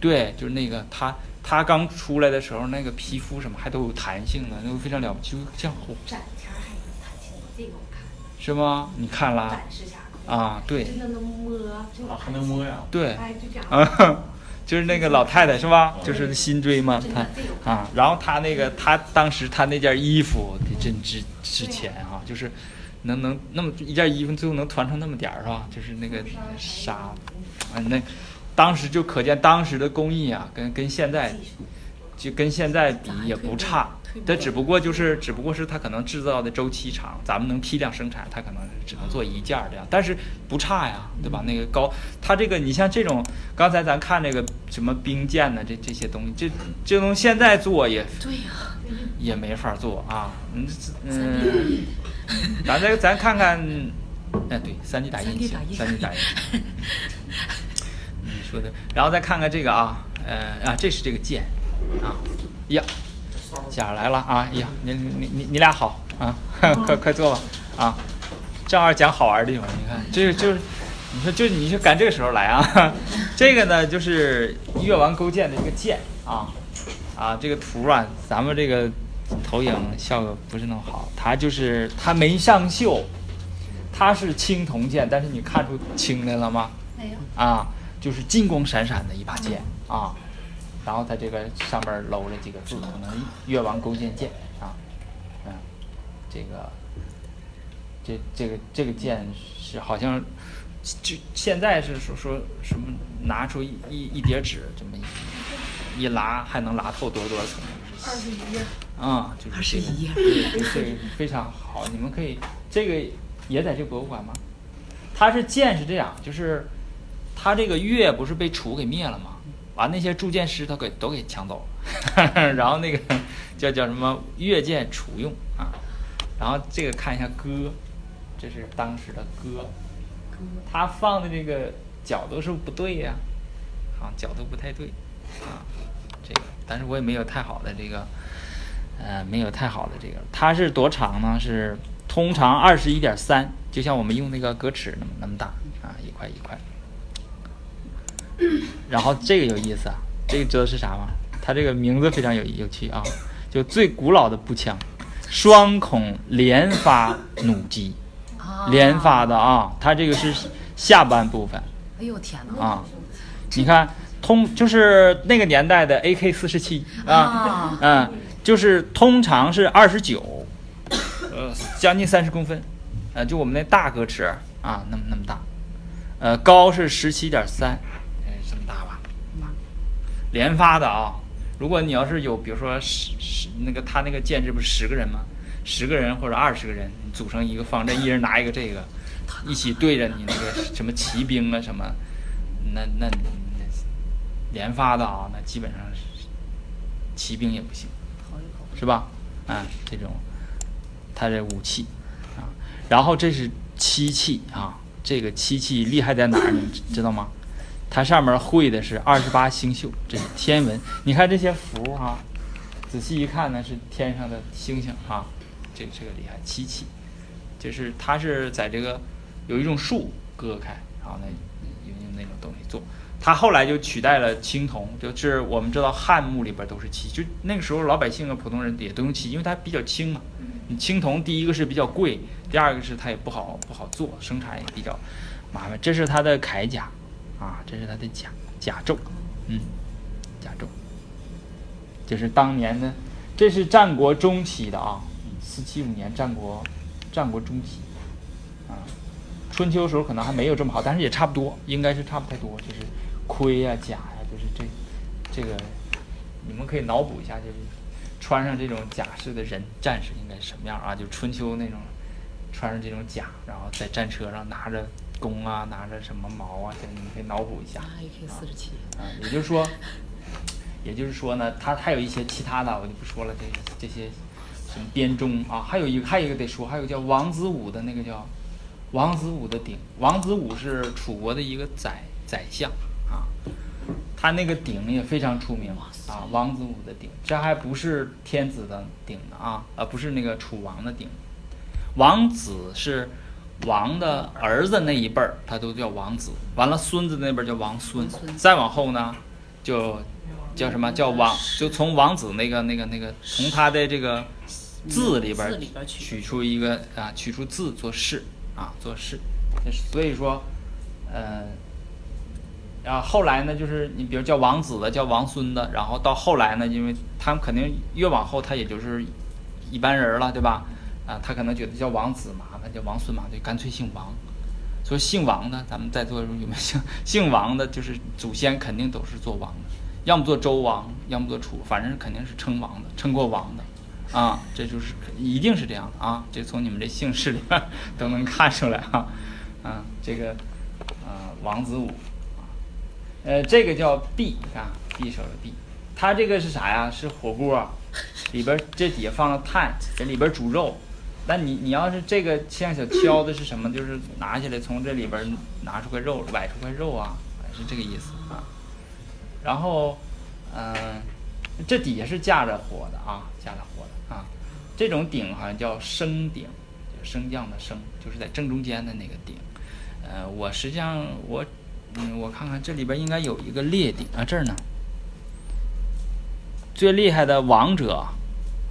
对，就是那个她她刚出来的时候，那个皮肤什么还都有弹性的，那个非常了不起，就像展前还有弹性，这个我看。是吗？你看了？展示下。啊，对。真的能摸，还能摸呀？对。哎，就这样。就是那个老太太是吧？*laughs* 就是辛追嘛，她啊，然后她那个她当时她那件衣服得真值值钱啊，就是。能能那么一件衣服最后能团成那么点儿是吧？就是那个纱，啊那当时就可见当时的工艺啊，跟跟现在就跟现在比也不差。它只不过就是只不过是它可能制造的周期长，咱们能批量生产，它可能只能做一件这样，但是不差呀，对吧？那个高，它这个你像这种刚才咱看这个什么冰剑呢，这这些东西，这这东西现在做也对呀，也没法做啊，嗯嗯。*laughs* 咱这咱看看，哎，对，三 D 打印行，三 D 打印。你说的，然后再看看这个啊，呃啊，这是这个剑，啊，呀，甲来了啊，呀，你你你你俩好啊，*laughs* 快快坐吧啊，正好讲好玩的地方，你看，这个就是，你说就你就赶这个时候来啊，*laughs* 这个呢就是越王勾践的一个剑啊，啊，这个图啊，咱们这个。投影效果不是那么好，它就是它没上锈，它是青铜剑，但是你看出青来了吗？没有。啊，就是金光闪闪的一把剑啊，然后它这个上面搂着几个字，可能越王勾践剑啊，嗯这个这这个这个剑是好像就现在是说说什么拿出一一一叠纸这么一一拉还能拉透多少多少层？二十一页，啊、就是这个21页。对，这个非常好，你们可以这个也在这博物馆吗？它是剑是这样，就是它这个月不是被楚给灭了吗？完那些铸剑师他给都给抢走了，*laughs* 然后那个叫叫什么越剑楚用啊，然后这个看一下歌，这是当时的歌，他放的这个角度是不是不对呀、啊，角度不太对啊，这个，但是我也没有太好的这个，呃，没有太好的这个，它是多长呢？是通常二十一点三，就像我们用那个格尺那么那么大啊，一块一块。然后这个有意思啊，这个知道是啥吗？它这个名字非常有有趣啊，就最古老的步枪，双孔连发弩机，啊连发的啊，它这个是下半部分。哎呦天哪！啊，你看通就是那个年代的 AK 四十七啊啊，嗯，就是通常是二十九，呃，将近三十公分，呃，就我们那大格尺啊，那么那么大，呃，高是十七点三，哎，这么大吧，连发的啊。如果你要是有，比如说十十那个他那个建制不是十个人吗？十个人或者二十个人，组成一个方阵，一人拿一个这个，一起对着你那个什么骑兵啊什么，那那那连发的啊，那基本上是骑兵也不行。是吧？啊，这种它这武器啊，然后这是漆器啊，这个漆器厉害在哪儿？你知知道吗？它上面绘的是二十八星宿，这是天文。你看这些符哈、仔细一看呢是天上的星星啊，这这个厉害，漆器，就是它是在这个有一种树割开，然后呢用用那种东西做。它后来就取代了青铜，就是我们知道汉墓里边都是漆，就那个时候老百姓啊、普通人也都用漆，因为它比较轻嘛。你青铜第一个是比较贵，第二个是它也不好不好做，生产也比较麻烦。这是它的铠甲啊，这是它的甲甲胄，嗯，甲胄，就是当年的，这是战国中期的啊，四七五年战国战国中期啊，春秋时候可能还没有这么好，但是也差不多，应该是差不太多，就是盔呀、甲呀、就是这这个，你们可以脑补一下，就是穿上这种甲式的人战士应该什么样啊？就春秋那种穿上这种甲，然后在战车上拿着弓啊，拿着什么矛啊，这你们可以脑补一下。AK 四十七，啊，也就是说，也就是说呢，它还有一些其他的，我就不说了，这这些什么编钟啊，还有一个还有一个得说，还有叫王子武的那个叫王子武的鼎，王子武是楚国的一个宰宰相啊，他那个鼎也非常出名啊，王子武的鼎，这还不是天子的鼎呢啊，而不是那个楚王的鼎，王子是王的儿子那一辈儿，他都叫王子。完了，孙子那辈儿叫王孙再往后呢，就叫什么叫王？就从王子那个那个那个，从他的这个字里边取出一个啊，取出字做氏啊，做氏。所以说，呃，然后后来呢，就是你比如叫王子的，叫王孙的，然后到后来呢，因为他们肯定越往后，他也就是一般人了，对吧？啊，他可能觉得叫王子麻烦，叫王孙麻烦，就干脆姓王。所以姓王的，咱们在座有没有姓姓王的？就是祖先肯定都是做王的，要么做周王，要么做楚，反正肯定是称王的，称过王的。啊，这就是一定是这样的啊！这从你们这姓氏里 *laughs* 都能看出来啊。啊，这个啊，王子武，呃，这个叫匕，你看匕首的匕，它这个是啥呀？是火锅啊，里边这底下放了炭，这里边煮肉。那你你要是这个像小敲的是什么？就是拿起来从这里边拿出块肉，崴出块肉啊，是这个意思啊。然后，嗯、这底下是架着火的啊，架着火的啊。这种鼎好像叫升鼎，就升降的升，就是在正中间的那个鼎。呃，我实际上我，嗯，我看看这里边应该有一个列鼎啊，这儿呢。最厉害的王者，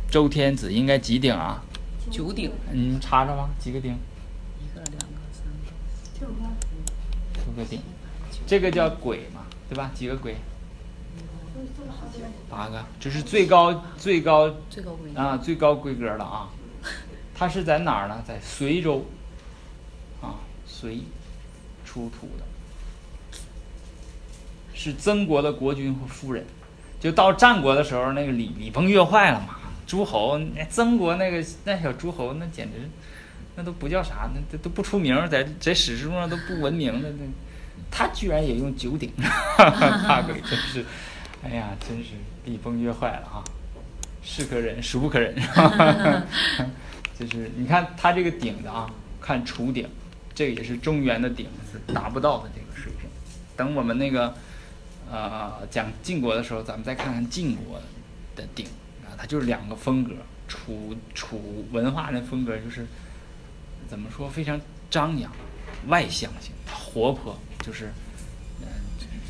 周天子应该几鼎啊？九鼎，嗯查查吧，几个鼎？一个、两个、三个，九个，九个鼎。这个叫鬼嘛，对吧？几个鬼？八个，这是最高最高最高规格。啊，最高规格了啊。它是在哪儿呢？在随州，啊，随出土的，是曾国的国君和夫人。就到战国的时候，那个礼礼崩乐坏了嘛，诸侯，那曾国那个那小诸侯，那简直，那都不叫啥，那都都不出名，在在史书上都不闻名的那，他居然也用九鼎，*laughs* 大鬼真是，哎呀，真是礼崩乐坏了啊！是可忍，孰不可忍，*laughs* 就是你看他这个鼎的啊，看楚鼎，这个也是中原的鼎是达不到的这个水平。等我们那个呃讲晋国的时候，咱们再看看晋国的鼎啊，它就是两个风格。楚楚文化的风格就是怎么说，非常张扬、外向型、活泼，就是嗯，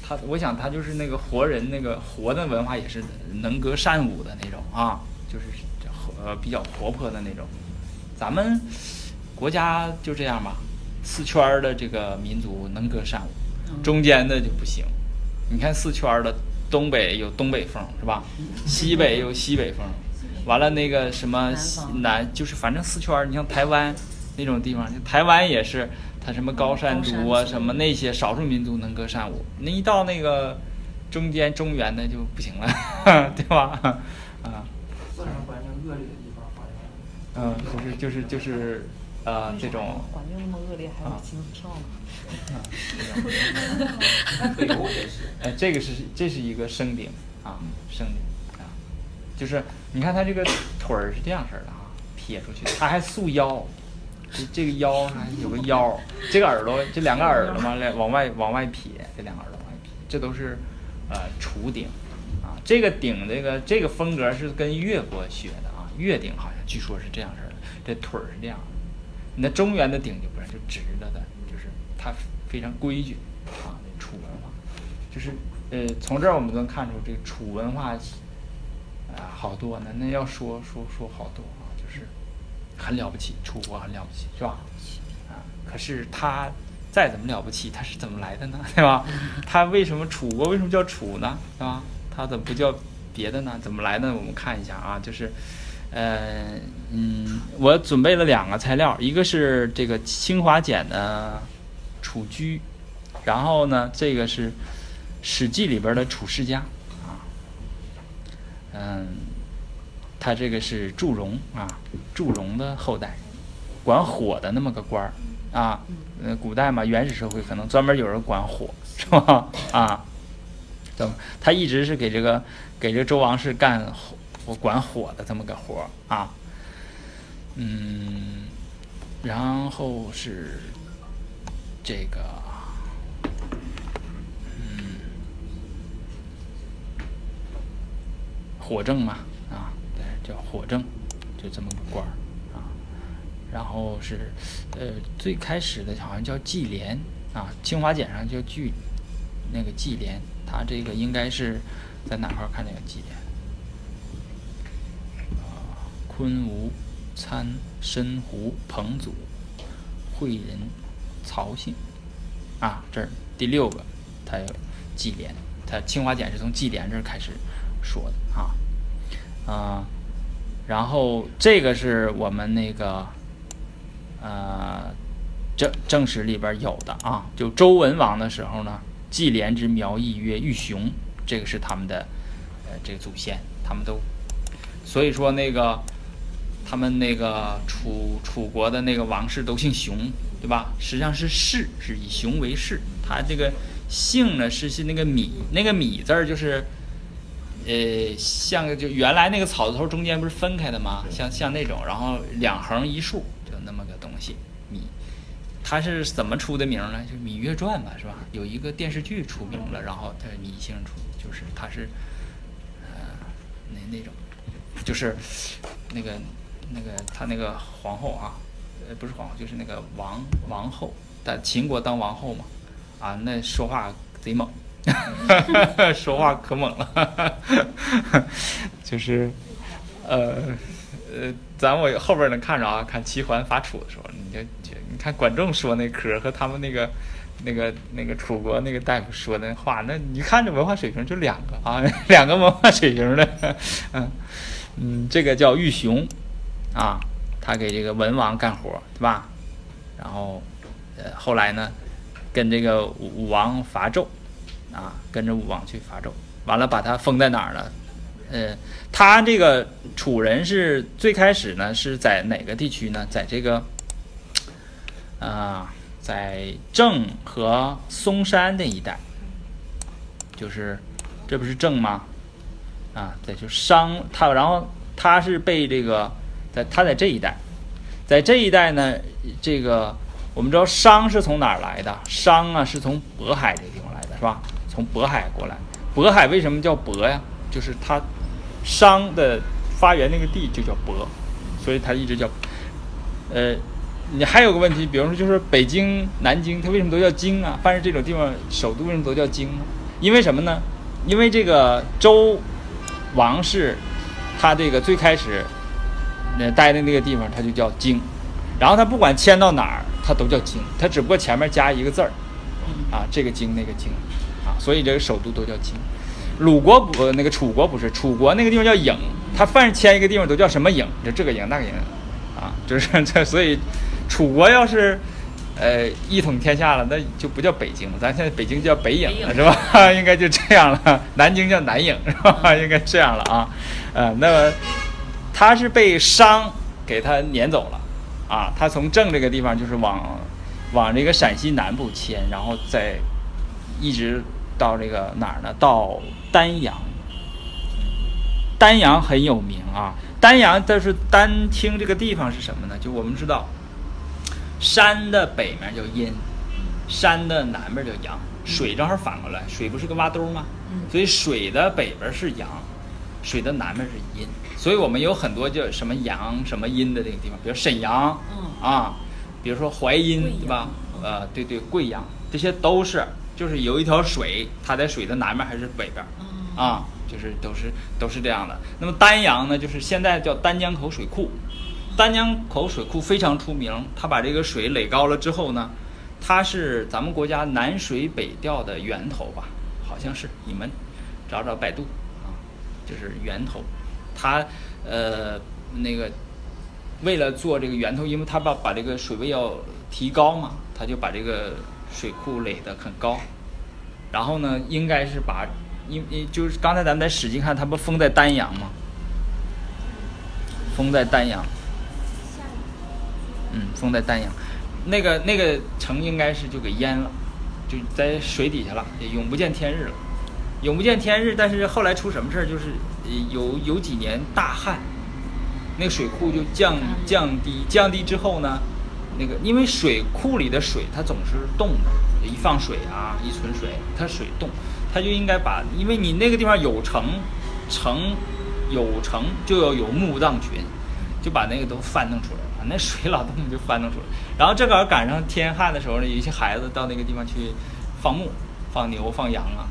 他我想他就是那个活人，那个活的文化也是能歌善舞的那种啊，就是呃比较活泼的那种。咱们国家就这样吧，四圈儿的这个民族能歌善舞，中间的就不行。你看四圈儿的，东北有东北风是吧？西北有西北风，完了那个什么西南就是反正四圈儿，你像台湾那种地方，台湾也是，它什么高山族啊，什么那些少数民族能歌善舞，那一到那个中间中原的就不行了，*laughs* 对吧？啊。自然环境恶劣的地方发展。嗯，就是就是就是，呃，这种环境那么恶劣，还有心跳呢？啊，这种北欧也是。呃，这个是这是一个升顶啊，升顶啊，就是你看它这个腿儿是这样式儿的啊，撇出去，它还束腰，这这个腰还有个腰，这个耳朵这两个耳朵嘛，来往外往外撇，这两个耳朵往外撇，这都是呃楚鼎啊，这个鼎这个这个风格是跟越国学的啊，越鼎好像据说是这样式儿的，这腿儿是这样的。那中原的鼎就不是，就直着的，就是它非常规矩啊。那楚文化，就是呃，从这儿我们能看出这个楚文化啊、好多呢。那要说说说好多啊，就是很了不起，楚国很了不起，是吧？啊，可是它再怎么了不起，它是怎么来的呢？*laughs* 对吧？它为什么楚国为什么叫楚呢？对吧？它怎么不叫别的呢？怎么来的？我们看一下啊，就是。呃，嗯，我准备了两个材料，一个是这个清华简的《楚居》，然后呢，这个是《史记》里边的楚世家啊，嗯，他这个是祝融啊，祝融的后代，管火的那么个官儿啊，呃，古代嘛，原始社会可能专门有人管火，是吧？啊，怎么他一直是给这个给这个周王室干火。管火的这么个活儿啊，嗯，然后是这个，嗯，火正嘛啊，对，叫火正，就这么个官儿啊。然后是呃，最开始的好像叫纪连啊，清华简上叫纪那个纪连，他这个应该是在哪块儿看这个纪廉？昆吾、参、申、胡、彭祖、惠人、曹姓，啊，这儿第六个，它有纪廉，它清华简是从纪廉这儿开始说的啊，啊，然后这个是我们那个呃正正史里边有的啊，就周文王的时候呢，纪廉之苗裔曰玉熊，这个是他们的呃这个祖先，他们都，所以说那个。他们那个楚楚国的那个王室都姓熊，对吧？实际上是氏，是以熊为氏。他这个姓呢是是那个米，那个米字儿就是，呃，像就原来那个草字头中间不是分开的吗？像像那种，然后两横一竖，就那么个东西。米，它是怎么出的名呢？就《芈月传》吧，是吧？有一个电视剧出名了，然后它芈姓出，就是它是，呃，那那种，就是那个。那个他那个皇后啊，呃，不是皇后，就是那个王王后，在秦国当王后嘛，啊，那说话贼猛，*laughs* 说话可猛了，*laughs* 就是，呃呃，咱我后边能看着啊，看齐桓伐楚的时候，你就你看管仲说那嗑和他们那个那个那个楚国那个大夫说的话，那你看这文化水平就两个啊，两个文化水平的，*laughs* 嗯嗯，这个叫玉熊。啊，他给这个文王干活，对吧？然后，呃，后来呢，跟这个武王伐纣，啊，跟着武王去伐纣，完了把他封在哪儿了？呃，他这个楚人是最开始呢是在哪个地区呢？在这个，啊、在郑和嵩山那一带，就是这不是郑吗？啊，对，就商他，然后他是被这个在他在这一带，在这一带呢，这个我们知道商是从哪儿来的？商啊是从渤海这个地方来的，是吧？从渤海过来。渤海为什么叫渤呀？就是它商的发源那个地就叫渤，所以它一直叫。呃，你还有个问题，比如说就是北京、南京，它为什么都叫京啊？凡是这种地方首都为什么都叫京呢？因为什么呢？因为这个周王室，他这个最开始呃待的那个地方，它就叫京，然后它不管迁到哪儿，它都叫京，它只不过前面加一个字儿，啊，这个京那个京，啊，所以这个首都都叫京。鲁国不，呃那个楚国不是，楚国那个地方叫郢，他凡是迁一个地方都叫什么郢，就这个郢那个郢，啊，就是 *laughs* 这，所以楚国要是。呃，一统天下了，那就不叫北京了，咱现在北京叫北郢了，是吧？*laughs* 应该就这样了。南京叫南郢，是吧？应该这样了啊。呃，那么他是被商给他撵走了啊。他从郑这个地方就是往往这个陕西南部迁，然后再一直到这个哪儿呢？到丹阳。丹阳很有名啊。丹阳，但是丹青这个地方是什么呢？就我们知道。山的北面叫阴，山的南边叫阳，水正好反过来，水不是个洼兜吗？所以水的北边是阳，水的南面是阴，所以我们有很多叫什么阳什么阴的这个地方，比如沈阳，啊，比如说淮阴，对吧？呃，对对，贵阳，这些都是就是有一条水，它在水的南面还是北边，啊，就是都是都是这样的。那么丹阳呢，就是现在叫丹江口水库。丹江口水库非常出名，它把这个水垒高了之后呢，它是咱们国家南水北调的源头吧？好像是，你们找找百度啊，就是源头。它呃那个为了做这个源头，因为它把把这个水位要提高嘛，它就把这个水库垒得很高。然后呢，应该是把因因就是刚才咱们在史记看，它不封在丹阳吗？封在丹阳。嗯，封在丹阳，那个那个城应该是就给淹了，就在水底下了，也永不见天日了，永不见天日。但是后来出什么事儿？就是有有几年大旱，那个水库就降降低，降低之后呢，那个因为水库里的水它总是冻的，一放水啊，一存水，它水冻，它就应该把，因为你那个地方有城，城有城就要有墓葬群，就把那个都翻弄出来。那水老动就翻腾出来，然后正好赶上天旱的时候呢，有一些孩子到那个地方去放牧、放牛、放羊啊，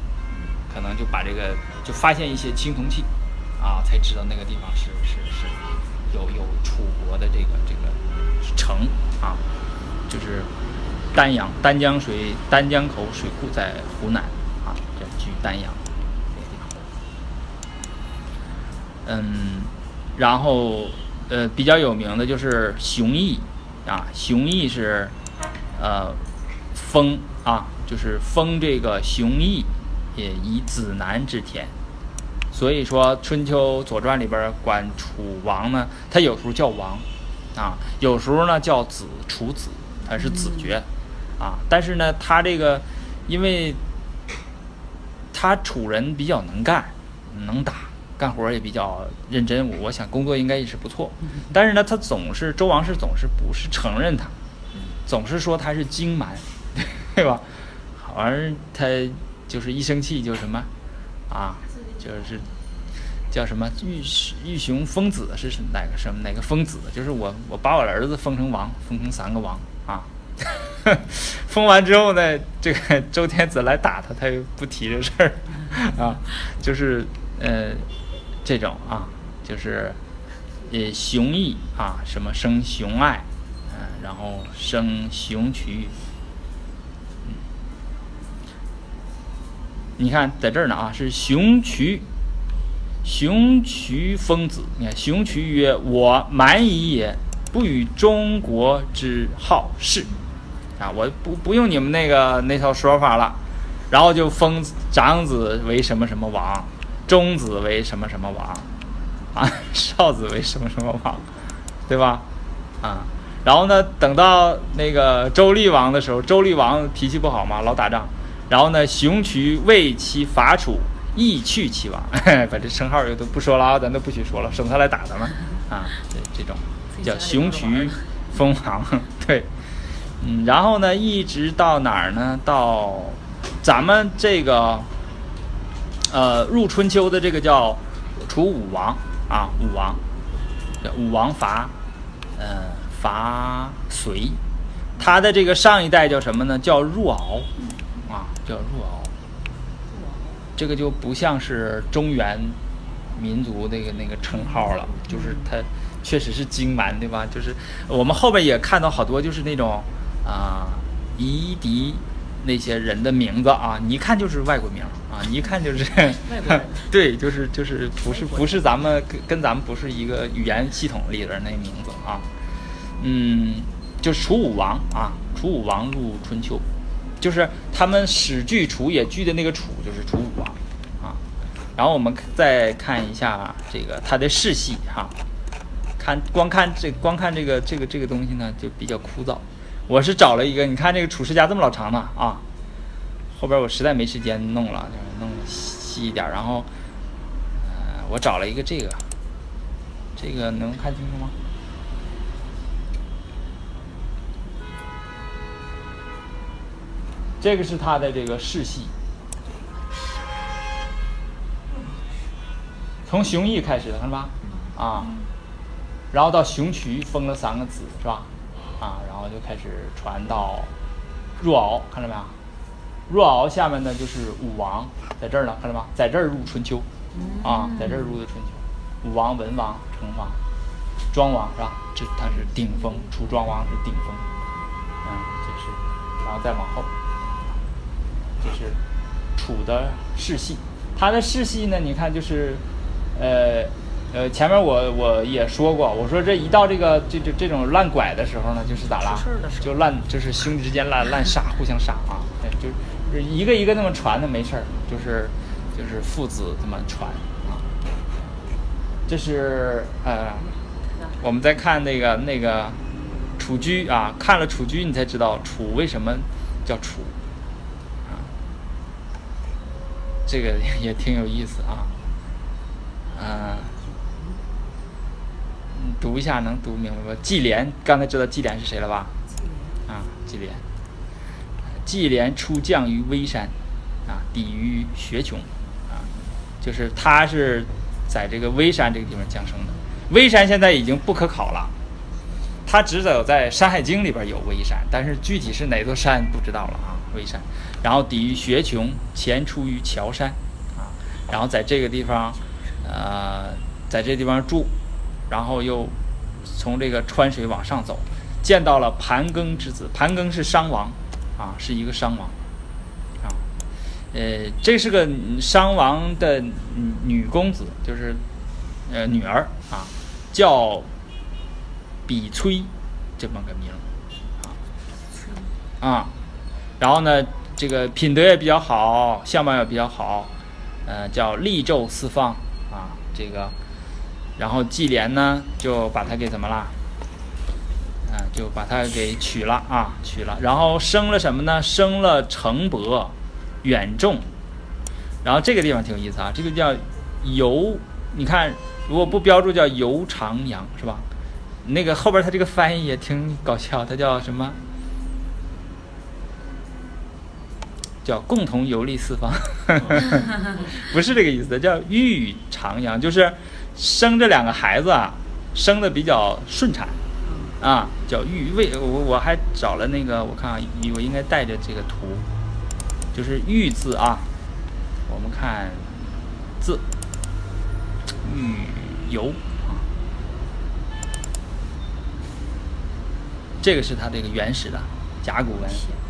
可能就把这个就发现一些青铜器，啊，才知道那个地方是是是有有楚国的这个这个城啊，就是丹阳丹江水丹江口水库在湖南啊，叫居丹阳这个地方，嗯，然后。呃，比较有名的就是熊绎，啊，熊绎是，呃，封啊，就是封这个熊绎，也以子男之田，所以说春秋左传里边管楚王呢，他有时候叫王，啊，有时候呢叫子楚子，他是子爵，啊，但是呢他这个，因为，他楚人比较能干，能打。干活也比较认真，我想工作应该也是不错。但是呢，他总是周王室总是不是承认他，总是说他是荆蛮，*laughs* 对吧？完儿他就是一生气就什么啊，就是叫什么玉玉熊封子是哪个什么哪个封子？就是我我把我儿子封成王，封成三个王啊。*laughs* 封完之后呢，这个周天子来打他，他又不提这事儿啊，就是呃。这种啊，就是呃雄毅啊，什么生雄爱，嗯，然后生雄渠，你看在这儿呢啊，是熊渠，熊渠封子。你看熊渠曰：“我蛮夷也，不与中国之好事，啊，我不不用你们那个那套说法了，然后就封长子为什么什么王，中子为什么什么王，啊，少子为什么什么王，对吧？啊，然后呢，等到那个周厉王的时候，周厉王脾气不好嘛，老打仗，然后呢，熊渠为其伐楚，亦去其王，*laughs* 把这称号又都不说了啊，咱都不许说了，省他来打咱们啊，对这种叫熊渠封王，*laughs* 对，嗯，然后呢，一直到哪儿呢？到咱们这个呃入春秋的这个叫楚武王啊，武王，武王伐呃伐隋，他的这个上一代叫什么呢？叫入敖，叫若敖。这个就不像是中原民族那个那个称号了，就是他确实是荆蛮，对吧？就是我们后边也看到好多就是那种啊夷狄那些人的名字啊，你一看就是外国名啊，你一看就是 *laughs* 外国人 *laughs* 对，就是就是不是不是咱们跟跟咱们不是一个语言系统里边那名字啊，嗯，就是楚武王啊，楚武王入春秋。就是他们史剧楚也剧的那个楚，就是楚武王啊。然后我们再看一下这个他的世系哈，看光看这光看这个这个这个东西呢，就比较枯燥。我是找了一个，你看这个楚世家这么老长呢啊，后边我实在没时间弄了，就是弄细一点。然后呃，我找了一个这个，这个能看清楚吗？这个是他的这个世系，从熊邑开始的，看到吧？啊，然后到熊渠封了三个子，是吧？啊，然后就开始传到若敖，看到没有？若敖下面呢就是武王，在这儿呢，看到吗？在这儿入春秋，啊，在这儿入的春秋，武王、文王、成王、庄王是吧？这他是顶峰，楚庄王是顶峰，嗯，这是，然后再往后。这是楚的世系，它的世系呢，你看就是，呃，呃，前面我我也说过，我说这一到这个这这这种烂拐的时候呢，就是咋啦就烂，就是兄弟之间烂烂杀，互相杀啊，哎，就是就是一个一个那么传的没事儿，就是就是父子这么传啊。这是呃，我们再看那个那个楚居啊，看了楚居，你才知道楚为什么叫楚。这个 *laughs* 也挺有意思啊，嗯、嗯，读一下能读明白吧？季连，刚才知道季连是谁了吧？啊，季连，季连出将于微山，啊，抵御学穷，啊，就是他是在这个微山这个地方降生的。微山现在已经不可考了，他只有在《山海经》里边有微山，但是具体是哪座山不知道了啊，微山。然后抵御学穷，前出于乔山，啊，然后在这个地方，呃，在这地方住，然后又从这个川水往上走，见到了盘庚之子，盘庚是商王，啊，是一个商王，啊，呃，这是个商王的女公子，就是呃女儿啊，叫比崔这么个名，啊，啊，然后呢？这个品德也比较好，相貌也比较好，呃，叫利纣四方啊，这个，然后季连呢就把他给怎么啦？啊，就把他给娶了啊，娶了，然后生了什么呢？生了程伯、远仲，然后这个地方挺有意思啊，这个叫游，你看如果不标注叫游长阳是吧？那个后边他这个翻译也挺搞笑，他叫什么？叫共同游历四方，*laughs* 不是这个意思，叫育长阳，就是生这两个孩子啊，生的比较顺产，啊，叫育。为我我还找了那个，我看啊，我应该带着这个图，就是育字啊，我们看字，育游啊，这个是它这个原始的甲骨文啊。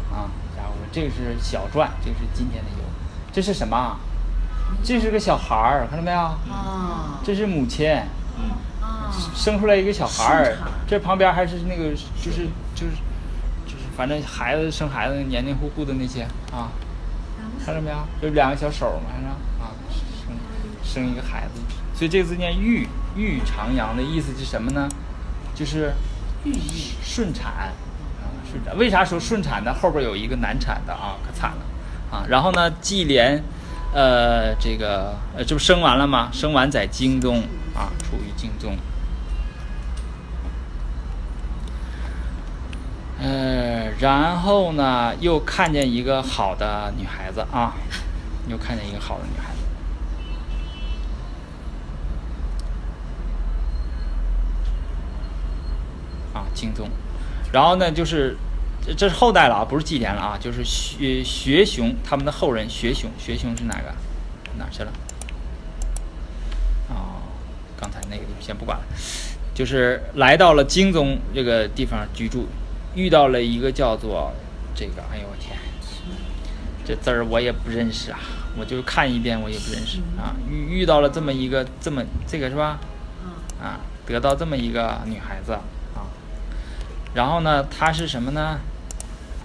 这个是小篆，这个是今天的“油”，这是什么？这是个小孩儿，看到没有？啊，这是母亲，生出来一个小孩儿，这旁边还是那个就是就是就是反正孩子生孩子黏黏糊糊的那些啊，看到没有？就两个小手嘛，是吧？啊，生生一个孩子，所以这个字念玉，玉长阳的意思是什么呢？就是寓意顺产。啊，为啥说顺产呢？后边有一个难产的啊，可惨了啊。然后呢，季连，呃，这个呃，这不生完了吗？生完在京中啊，处于京中。呃，然后呢，又看见一个好的女孩子啊，又看见一个好的女孩子。啊，京宗。然后呢，就是这这是后代了啊，不是季连了啊，就是学学熊他们的后人学熊，学熊是哪个？哪儿去了？哦，刚才那个地方先不管了，就是来到了京宗这个地方居住，遇到了一个叫做这个，哎呦我天，这字儿我也不认识啊，我就看一遍我也不认识啊，遇遇到了这么一个这么这个是吧？啊，啊，得到这么一个女孩子啊，然后呢，她是什么呢？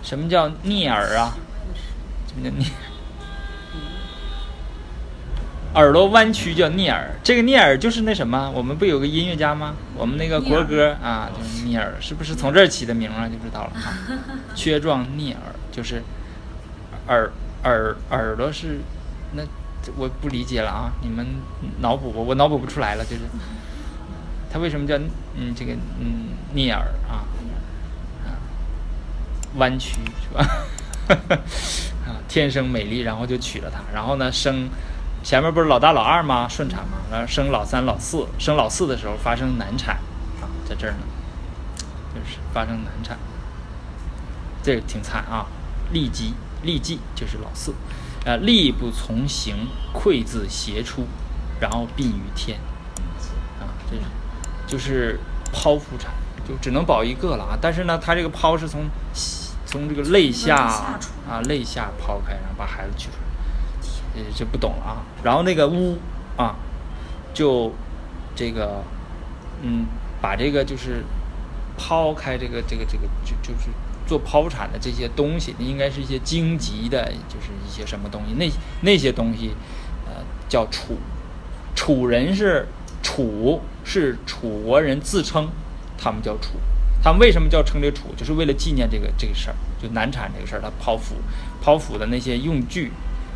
什么叫逆耳啊？什么叫逆？耳朵弯曲叫逆耳，这个逆耳就是那什么，我们不有个音乐家吗？我们那个国歌啊，就是逆耳，是不是从这儿起的名啊？就知道了啊。缺壮逆耳就是耳耳耳朵是那我不理解了啊，你们脑补我我脑补不出来了，就是它为什么叫嗯这个嗯逆耳啊啊弯曲是吧？*laughs* 啊，天生美丽，然后就娶了她，然后呢生前面不是老大老二吗？顺产嘛，然后生老三老四，生老四的时候发生难产啊，在这儿呢，就是发生难产，这个挺惨啊，痢疾痢疾就是老四，呃，力不从行，溃自胁出，然后殡于天，啊，这是就是剖腹产，就只能保一个了啊。但是呢，他这个剖是从从这个肋下啊肋下剖开，然后把孩子取出来，呃，就不懂了啊。然后那个巫啊，就这个嗯，把这个就是抛开这个这个这个就就是做剖产的这些东西，应该是一些荆棘的，就是一些什么东西，那那些东西，呃，叫楚。楚人是楚，是楚国人自称，他们叫楚。他们为什么叫称这楚？就是为了纪念这个这个事儿，就难产这个事儿。他剖腹，剖腹的那些用具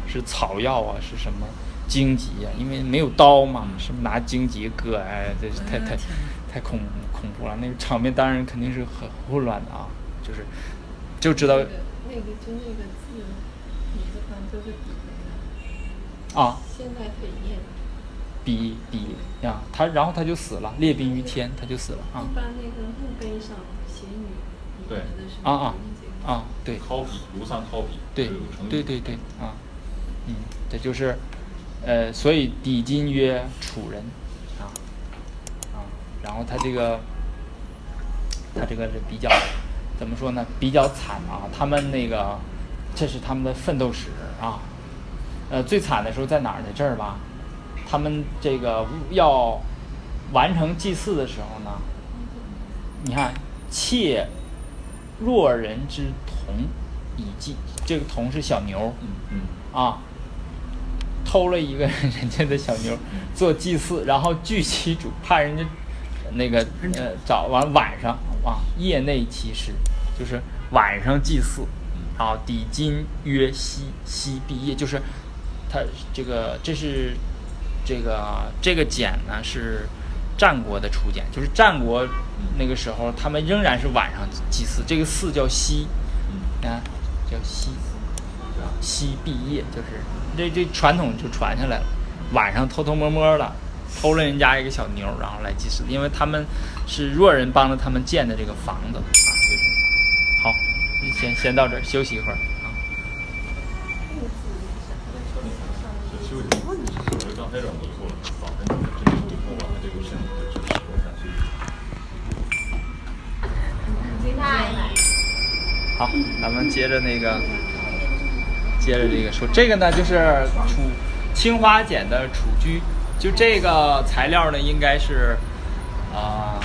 是草药啊，是什么荆棘啊？因为没有刀嘛，是不拿荆棘割？哎，这是太太太恐恐怖了。那个场面当然肯定是很混乱的啊，就是就知道那个那个就那个字，你这方都是笔的，啊，现在可以念。比比呀，他然后他就死了，列兵于天，他就死了啊一般那个墓碑上写女，对啊啊这个啊，对掏笔，庐山对对对对啊，嗯，这就是呃，所以抵今曰楚人啊啊，然后他这个他这个是比较怎么说呢？比较惨啊，他们那个这是他们的奋斗史啊，呃，最惨的时候在哪儿？呢这儿吧。他们这个要完成祭祀的时候呢，你看，窃弱人之童以祭，这个童是小牛嗯嗯，啊，偷了一个人家的小牛做祭祀，然后聚其主，怕人家那个呃早完晚上啊，夜内其实就是晚上祭祀，然后抵今曰西西毕业，就是他这个这是这个这个简呢是战国的初简，就是战国那个时候他们仍然是晚上祭祀，这个祀叫夕，啊叫夕，夕毕业就是这这传统就传下来了，晚上偷偷摸摸的偷了人家一个小牛，然后来祭祀，因为他们是弱人帮着他们建的这个房子啊，所以好，先先到这儿休息一会儿啊。就休息。我就刚才软不错了，早晨真的以后晚上这个身体的知识，我想休息。好，咱们接着那个，接着这个说，这个呢就是楚青花简的楚居，就这个材料呢应该是，啊、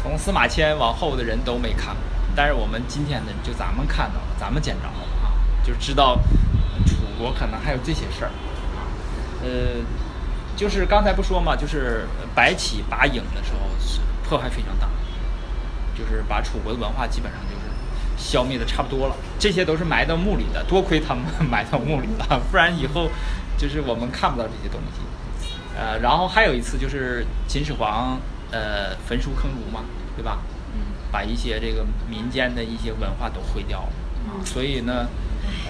从司马迁往后的人都没看过，但是我们今天呢，就咱们看到了，咱们捡着了啊，就知道楚国可能还有这些事儿啊，呃，就是刚才不说嘛，就是白起拔营的时候是破坏非常大，就是把楚国的文化基本上就是消灭的差不多了，这些都是埋到墓里的，多亏他们 *laughs* 埋到墓里了，不然以后就是我们看不到这些东西。呃，然后还有一次就是秦始皇呃焚书坑儒嘛，对吧？嗯，把一些这个民间的一些文化都毁掉了啊，所以呢，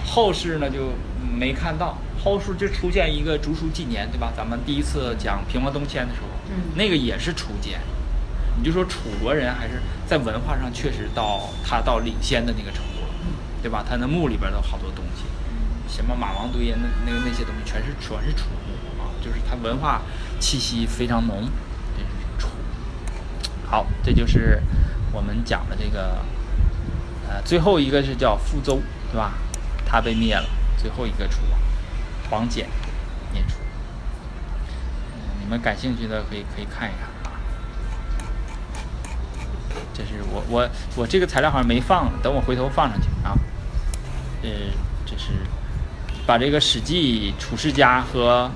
后世呢就没看到，后世就出现一个竹书纪年，对吧？咱们第一次讲平王东迁的时候，嗯那个也是楚简，你就说楚国人还是在文化上确实到他到领先的那个程度了，对吧？他那墓里边都好多东西，什么马王堆呀，那那个那些东西全是全是楚墓啊，就是他文化气息非常浓，这是楚。好，这就是我们讲的这个，呃，最后一个是叫傅周，对吧？他被灭了，最后一个楚王，黄简灭楚。嗯，你们感兴趣的可以可以看一看啊。这是我我我这个材料好像没放，等我回头放上去啊。呃，这是把这个《史记·楚世家》和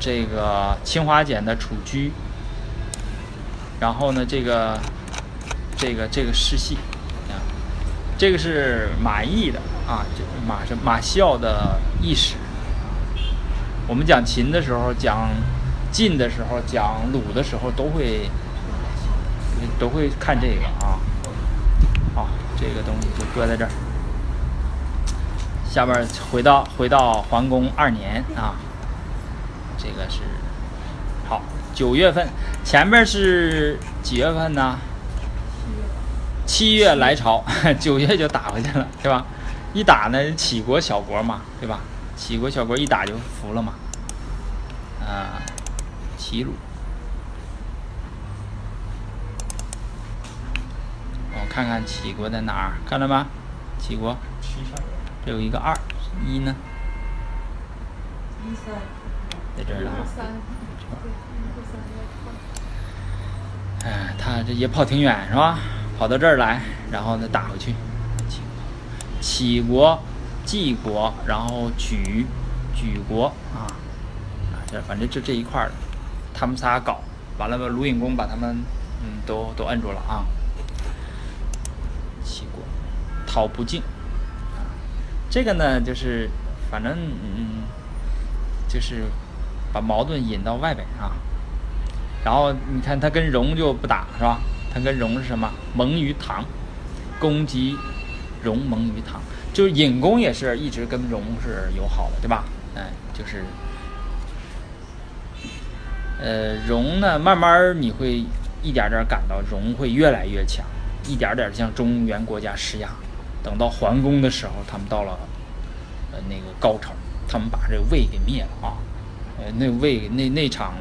这个清华简的《楚居》，然后呢，这个这个这个世系啊，这个是马邑的啊，这马是马啸的异史。我们讲秦的时候，讲晋的时候，讲鲁的时候，都会都会看这个啊。好，这个东西就搁在这儿。下边回到回到桓公二年啊，这个是好九月份，前面是几月份呢？七月来朝，*laughs* 九月就打回去了，对吧？一打呢，齐国小国嘛，对吧？齐国小国一打就服了嘛。啊，齐鲁。我看看齐国在哪儿，看到吗？齐国。这有一个二，一呢，一三在这儿呢。哎，他这也跑挺远是吧？跑到这儿来，然后再打回去。齐齐国、晋国，然后莒、莒国啊，啊，这反正就这一块儿，他们仨搞完了吧？鲁隐公把他们嗯都都摁住了啊。齐国，讨不敬啊，这个呢就是反正嗯，就是把矛盾引到外边啊。然后你看他跟戎就不打是吧？他跟戎是什么？盟于唐，攻击戎盟于唐，就是尹公也是一直跟戎是友好的，对吧？哎，就是，呃，戎呢，慢慢你会一点点感到戎会越来越强，一点点向中原国家施压。等到桓公的时候，他们到了呃那个高潮，他们把这个魏给灭了啊！呃，那魏那那场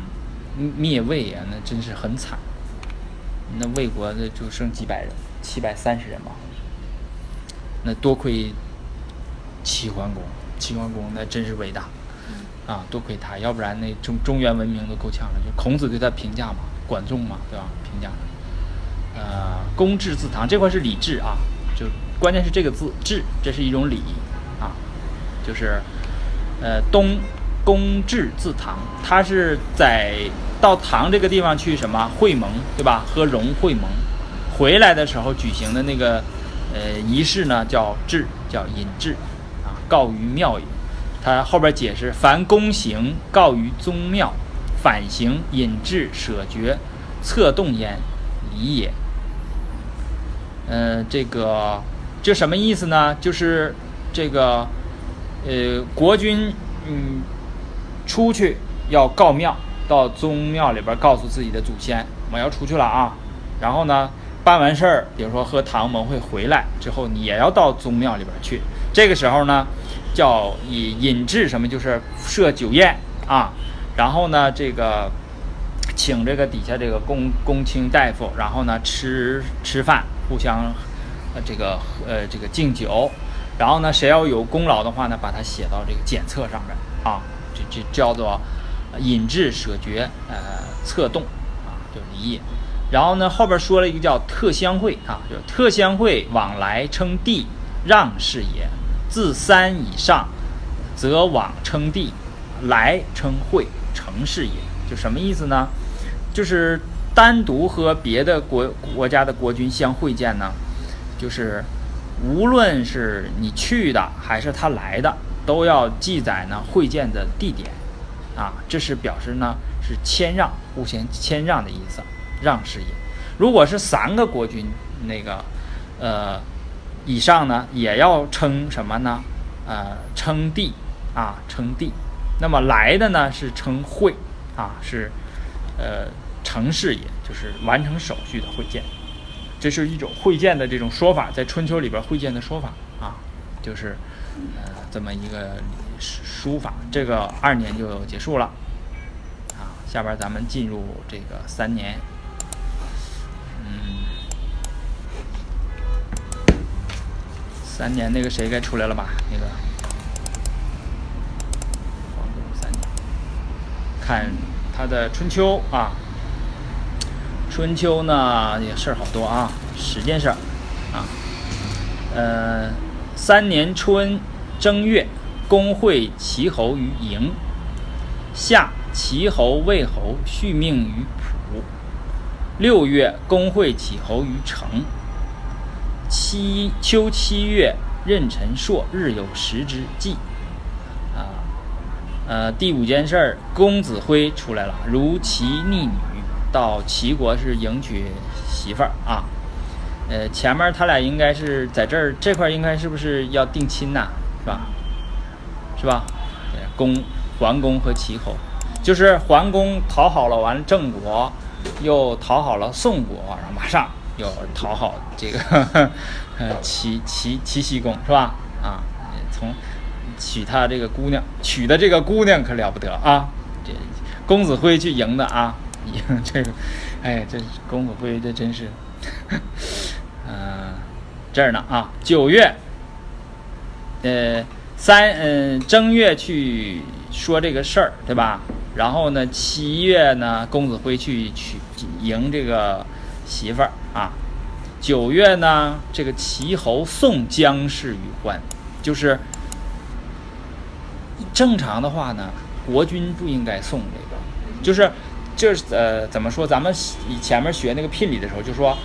灭魏啊，那真是很惨。那魏国的就剩几百人，七百三十人吧。那多亏齐桓公，齐桓公那真是伟大啊！多亏他，要不然那中中原文明都够呛了。就孔子对他评价嘛，管仲嘛，对吧？评价。呃，公治自唐这块是礼制啊，就关键是这个字治，这是一种礼啊，就是呃东公治自唐，他是在到唐这个地方去什么会盟，对吧？和戎会盟，回来的时候举行的那个呃仪式呢，叫制，叫引制啊，告于庙也。他后边解释：凡公行，告于宗庙，反行引制舍绝，策动焉，礼也。呃，这个这什么意思呢？就是这个呃国君嗯出去要告庙，到宗庙里边告诉自己的祖先，我要出去了啊。然后呢，办完事儿，比如说和唐盟会回来之后，你也要到宗庙里边去。这个时候呢，叫以引制什么，就是设酒宴啊。然后呢，这个请这个底下这个公公卿大夫，然后呢吃吃饭，互相呃这个呃这个敬酒。然后呢，谁要有功劳的话呢，把它写到这个检册上面啊，这这叫做引制舍绝呃策动啊，就礼也。然后呢，后边说了一个叫特相会啊，就特相会往来称地，让是也。自三以上，则往称地，来称会，成是也。就什么意思呢？就是单独和别的国国家的国君相会见呢，就是无论是你去的还是他来的，都要记载呢会见的地点，啊，这是表示呢是谦让，互相谦让的意思，让是也。如果是三个国君那个，呃，以上呢，也要称什么呢？呃，称帝啊，称帝。那么来的呢是称会啊，是呃成事也，就是完成手续的会见。这是一种会见的这种说法，在春秋里边会见的说法啊，就是呃这么一个书法。这个二年就结束了啊，下边咱们进入这个三年。嗯，三年那个谁该出来了吧？那个，看他的春秋啊。春秋呢也事儿好多啊，十件事儿啊。呃，三年春正月，公会齐侯于营。夏，齐侯、魏侯续命于蒲。六月，公会齐侯于城。七秋七月，壬辰朔，日有食之祭。啊，呃，第五件事儿，公子辉出来了，如其逆女。到齐国是迎娶媳妇儿啊，呃，前面他俩应该是在这儿这块应该是不是要定亲呐？是吧？是吧？公桓公和齐侯，就是桓公讨好了完郑国，又讨好了宋国，然后马上又讨好这个 *laughs* 呃齐齐齐僖公是吧？啊，从娶他这个姑娘，娶的这个姑娘可了不得啊！这公子辉去迎的啊。*laughs* 迎这个，哎，这公子辉这真是，嗯，这儿呢啊，九月，呃，三嗯正月去说这个事儿，对吧？然后呢，七月呢，公子辉去娶迎这个媳妇儿啊。九月呢，这个齐侯送姜氏于欢，就是正常的话呢，国君不应该送这个，就是。就是呃，怎么说？咱们以前面学那个聘礼的时候，就说，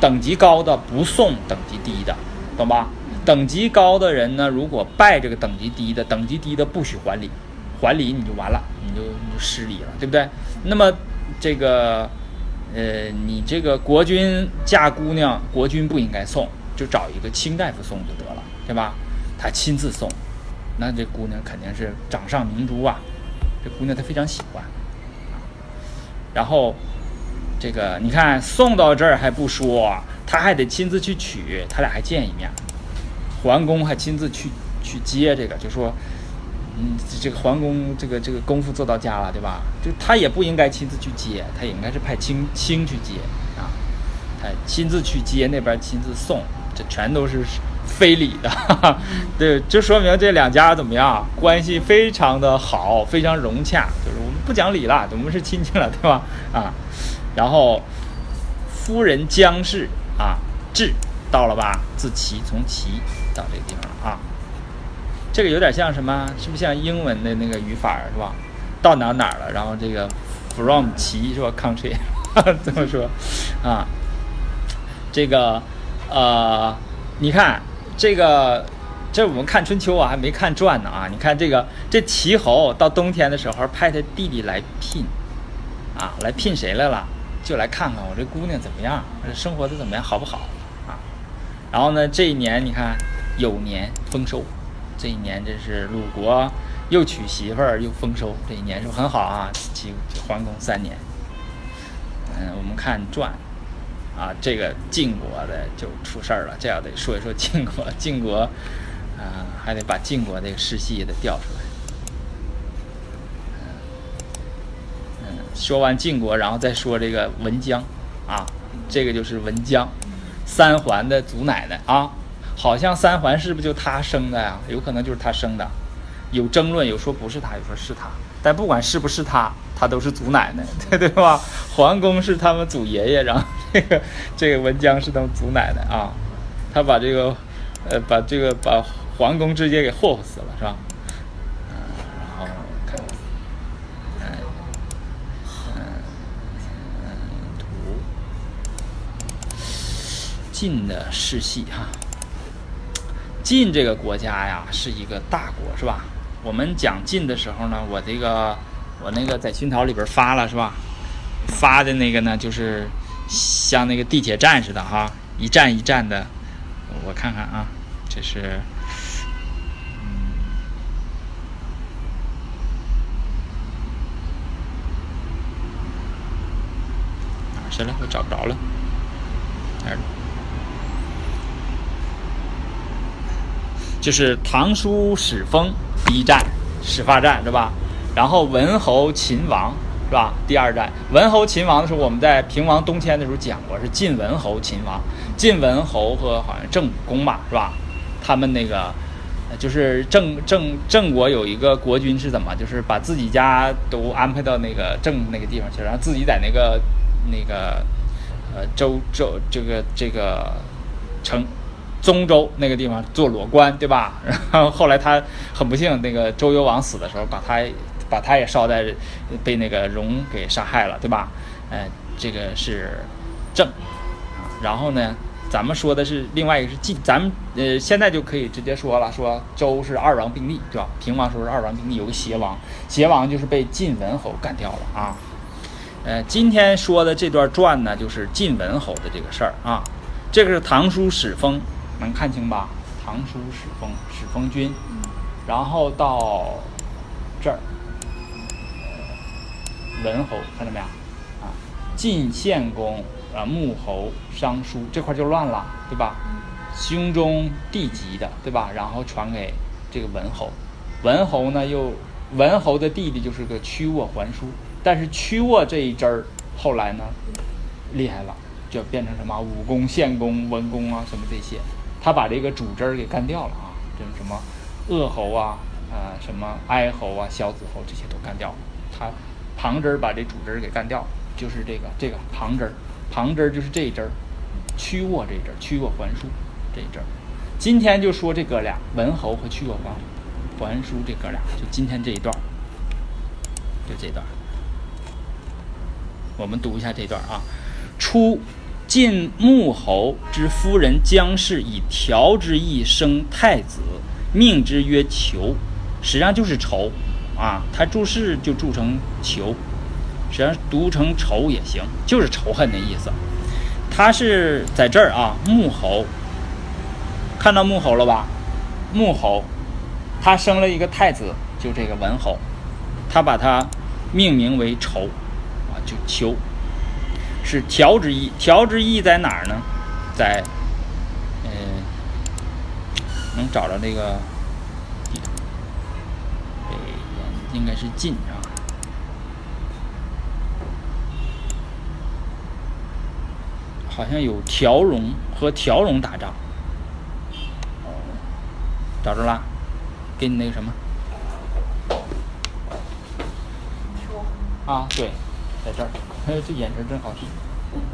等级高的不送等级低的，懂吧？等级高的人呢，如果拜这个等级低的，等级低的不许还礼，还礼你就完了，你就你就失礼了，对不对？那么这个，呃，你这个国君嫁姑娘，国君不应该送，就找一个卿大夫送就得了，对吧？他亲自送，那这姑娘肯定是掌上明珠啊，这姑娘她非常喜欢。然后，这个你看送到这儿还不说，他还得亲自去取，他俩还见一面。桓公还亲自去去接这个，就说，嗯，这个皇宫这个这个功夫做到家了，对吧？就他也不应该亲自去接，他也应该是派卿卿去接啊。他亲自去接，那边亲自送，这全都是非礼的。*laughs* 对，就说明这两家怎么样，关系非常的好，非常融洽，就是我们。不讲理了，我们是亲戚了，对吧？啊，然后夫人姜氏啊，至到了吧？自齐从齐到这个地方了啊。这个有点像什么？是不是像英文的那个语法是吧？到哪哪了？然后这个 from 齐是吧？country *laughs* 这么说啊？这个呃，你看这个。这我们看春秋啊，还没看传呢啊！你看这个，这齐侯到冬天的时候派他弟弟来聘，啊，来聘谁来了？就来看看我这姑娘怎么样，生活的怎么样，好不好啊？然后呢，这一年你看有年丰收，这一年真是鲁国又娶媳妇儿又丰收，这一年是不很好啊？齐桓公三年。嗯，我们看传，啊，这个晋国的就出事儿了，这要得说一说晋国，晋国。啊，还得把晋国这个世系也得调出来。嗯，说完晋国，然后再说这个文姜，啊，这个就是文姜，三桓的祖奶奶啊，好像三环是不是就他生的呀？有可能就是他生的，有争论，有说不是他，有说是他，但不管是不是他，他都是祖奶奶，*laughs* 对对吧？桓公是他们祖爷爷，然后这个这个文姜是他们祖奶奶啊。他把这个呃把这个把桓公直接给霍霍死了，是吧？嗯，然后看，嗯嗯嗯图晋的世系哈。晋这个国家呀是一个大国，是吧？我们讲晋的时候呢，我这个我那个在熏陶里边发了，是吧？发的那个呢，就是像那个地铁站似的哈，一站一站的。我看看啊，这是，哪去了？我找不着了，哪儿？就是唐书始封第一站，始发站是吧？然后文侯秦王是吧？第二站，文侯秦王的时候，我们在平王东迁的时候讲过，是晋文侯秦王。晋文侯和好像郑武公吧，是吧？他们那个，就是郑郑郑国有一个国君是怎么，就是把自己家都安排到那个郑那个地方去，然后自己在那个那个呃周周这个这个城中州那个地方做裸官，对吧？*laughs* 然后后来他很不幸，那个周幽王死的时候，把他把他也烧在被那个戎给杀害了，对吧？呃，这个是郑啊，然后呢？咱们说的是另外一个是晋，咱们呃现在就可以直接说了，说周是二王并立，对吧？平王说是二王并立，有个邪王，邪王就是被晋文侯干掉了啊。呃，今天说的这段传呢，就是晋文侯的这个事儿啊。这个是唐书始丰，能看清吧？唐书始封，始封君，然后到这儿，文侯看到没有？啊，晋献公。啊，穆侯商叔这块就乱了，对吧？兄中弟及的，对吧？然后传给这个文侯，文侯呢又文侯的弟弟就是个屈沃还叔，但是屈沃这一支儿后来呢厉害了，就变成什么武功、献公、文公啊什么这些，他把这个主枝儿给干掉了啊，这什么鄂侯啊啊什么哀侯啊萧子侯这些都干掉了，他旁枝儿把这主枝儿给干掉了，就是这个这个旁枝儿。旁枝儿就是这一枝儿，屈沃这一枝儿，屈沃还叔这一枝儿。今天就说这哥俩，文侯和屈沃还还叔这哥俩，就今天这一段，就这段。我们读一下这段啊。初，晋穆侯之夫人姜氏以条之意生太子，命之曰求，实际上就是仇啊。他注释就注成求。实际上读成仇也行，就是仇恨的意思。他是在这儿啊，穆侯，看到穆侯了吧？穆侯，他生了一个太子，就这个文侯，他把他命名为仇，啊，就求，是调之意。调之意在哪儿呢？在，嗯，能找着那个地图，北应该是晋啊。好像有条戎和条戎打仗，找着啦，给你那个什么？啊，对，在这儿，*laughs* 这眼神真好使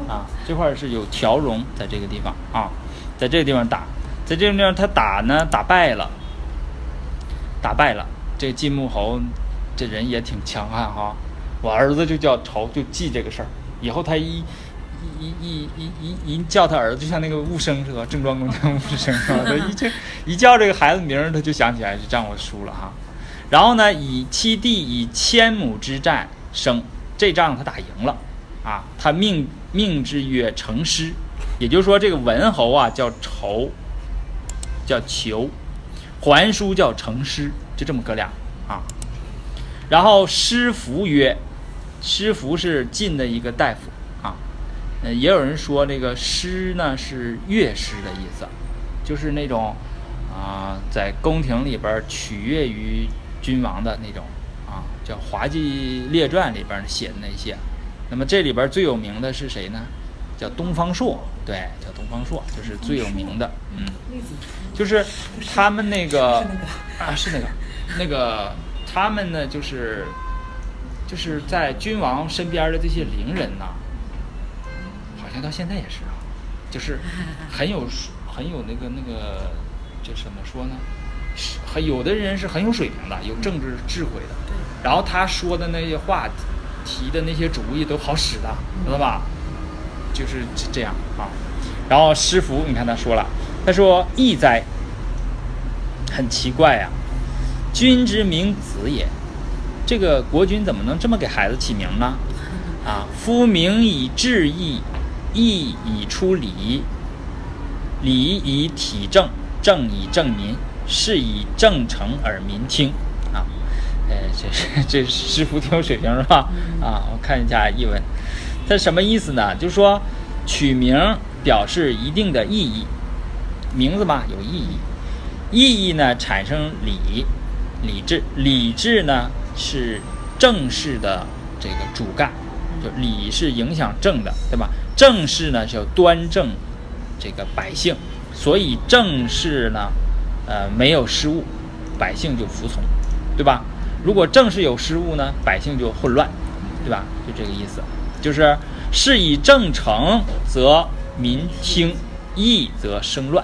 啊！这块儿是有条戎在这个地方啊，在这个地方打，在这个地方他打呢，打败了，打败了。这个晋穆侯这人也挺强悍哈，我儿子就叫仇，就记这个事儿，以后他一。一一一一一叫他儿子，就像那个武生似的，郑庄公叫武生是吧？*laughs* 一叫一叫这个孩子名儿，他就想起来这仗我输了哈。然后呢，以七弟以千亩之战胜，这仗他打赢了啊。他命命之曰成师，也就是说这个文侯啊叫仇，叫求，桓叔叫成师，就这么哥俩啊。然后师服曰，师服是晋的一个大夫啊。也有人说这个师呢是乐师的意思，就是那种啊，在宫廷里边取悦于君王的那种啊，叫《滑稽列传》里边写的那些。那么这里边最有名的是谁呢？叫东方朔，对，叫东方朔，就是最有名的。嗯，就是他们那个啊，是那个，那个他们呢就是就是在君王身边的这些伶人呐，好像到现在也是啊，就是 *laughs* 很有很有那个那个，就怎么说呢？是很有的人是很有水平的，有政治智慧的，然后他说的那些话，提的那些主意都好使的，知道吧？就是这这样啊。然后师傅，你看他说了，他说：“义哉，很奇怪呀、君之名子也。这个国君怎么能这么给孩子起名呢？*laughs* 啊，夫名以治义，义以出礼，礼以体政，政以正民，是以正诚而民听。啊，呃，这是这师傅挺有水平是吧？啊，我看一下译文，它什么意思呢？就是说取名表示一定的意义，名字嘛有意义，意义呢产生理，理智，理智呢是正事的这个主干，就理是影响政的，对吧？正事呢是要端正这个百姓，所以正事呢，呃没有失误，百姓就服从，对吧？如果政事有失误呢，百姓就混乱，对吧？就这个意思，就是是以正诚，则民听；义则生乱。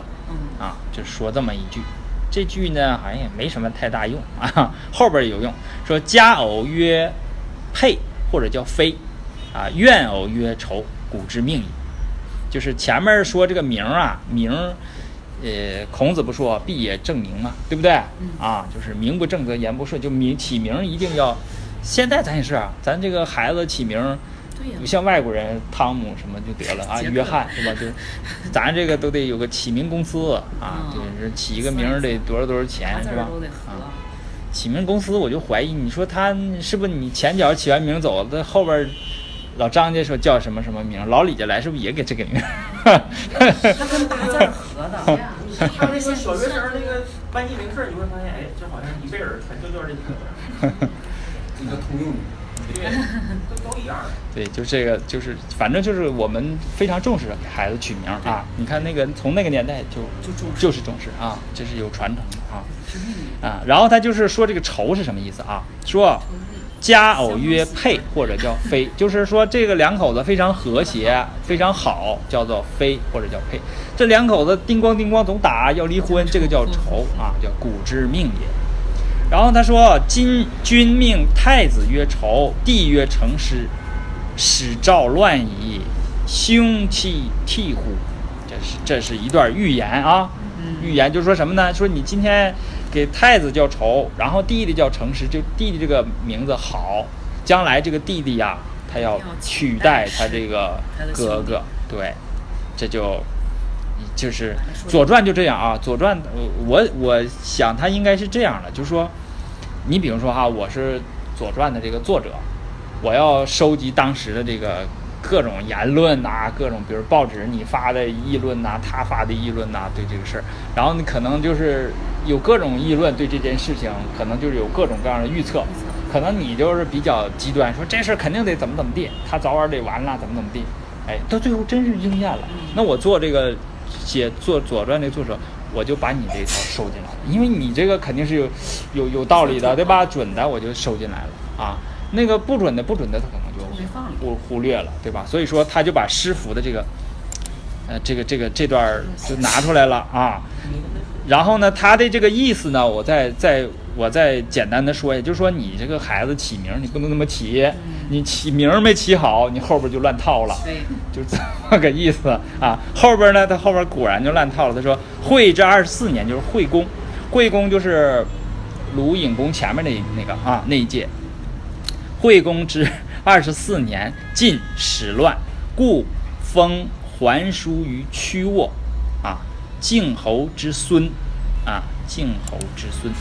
啊，就说这么一句。这句呢，好像也没什么太大用啊，后边有用，说佳偶曰配，或者叫非，啊，怨偶曰仇，古之命也。就是前面说这个名儿啊，名儿，呃，孔子不说必也正名嘛，对不对？啊，就是名不正则言不顺，就名起名儿一定要。现在咱也是啊，咱这个孩子起名儿，不像外国人汤姆什么就得了啊，*laughs* 约翰是吧？就 *laughs* 咱这个都得有个起名公司啊，嗯就是起一个名儿得多少多少钱是吧？啊。，起名公司我就怀疑，你说他是不是你前脚起完名走，那后边儿老张家说叫什么什么名，老李家来是不是也给这个名？它跟大字儿合的。他那个小学生那个班级名册，你会发现，哎，这好像一贝尔，全就叫这个，一个通用语。对，都都一样的。对，就这个，就是反正就是我们非常重视给孩子取名啊。你看那个从那个年代就就重视就是重视啊，这是有传承的啊啊。然后他就是说这个仇是什么意思啊？说佳偶曰配或者叫非，就是说这个两口子非常和谐，非常好，叫做非或者叫配。这两口子叮咣叮咣总打，要离婚，这个叫仇啊，叫古之命也。然后他说：“今君命太子曰仇，帝曰成师，使赵乱矣，凶气替乎？”这是这是一段预言啊，预言就是说什么呢？说你今天给太子叫仇，然后弟弟叫诚实，就弟弟这个名字好，将来这个弟弟呀、他要要取取代代他这个哥哥，对，这就就是《左传》就这样啊，《左传》呃我我想他应该是这样的，就是说，你比如说哈，我是《左传》的这个作者，我要收集当时的这个各种言论呐、各种比如报纸你发的议论呐、他发的议论呐、对这个事儿，然后你可能就是有各种议论对这件事情，可能就是有各种各样的预测，可能你就是比较极端，说这事儿肯定得怎么怎么地，他早晚得完了，怎么怎么地，哎，到最后真是应验了。那我做这个写做《左传》的作者，我就把你这一套收进来了，因为你这个肯定是有有有道理的，对吧？准的我就收进来了。啊，那个不准的不准的他可能就没放了忽忽略了，对吧？所以说他就把师傅的这个呃这个这个这段就拿出来了啊。然后呢，他的这个意思呢，我再再我再简单的说一下，就是说你这个孩子起名儿，你不能那么起，你起名儿没起好，你后边就乱套了。对，就这么个意思啊。后边呢，他后边果然就乱套了。他说惠这二十四年，就是惠公，惠公就是鲁隐公前面那那个啊那一届。惠公之二十四年，晋始乱，故封桓叔于曲沃，啊，晋侯之孙，啊，晋侯之孙。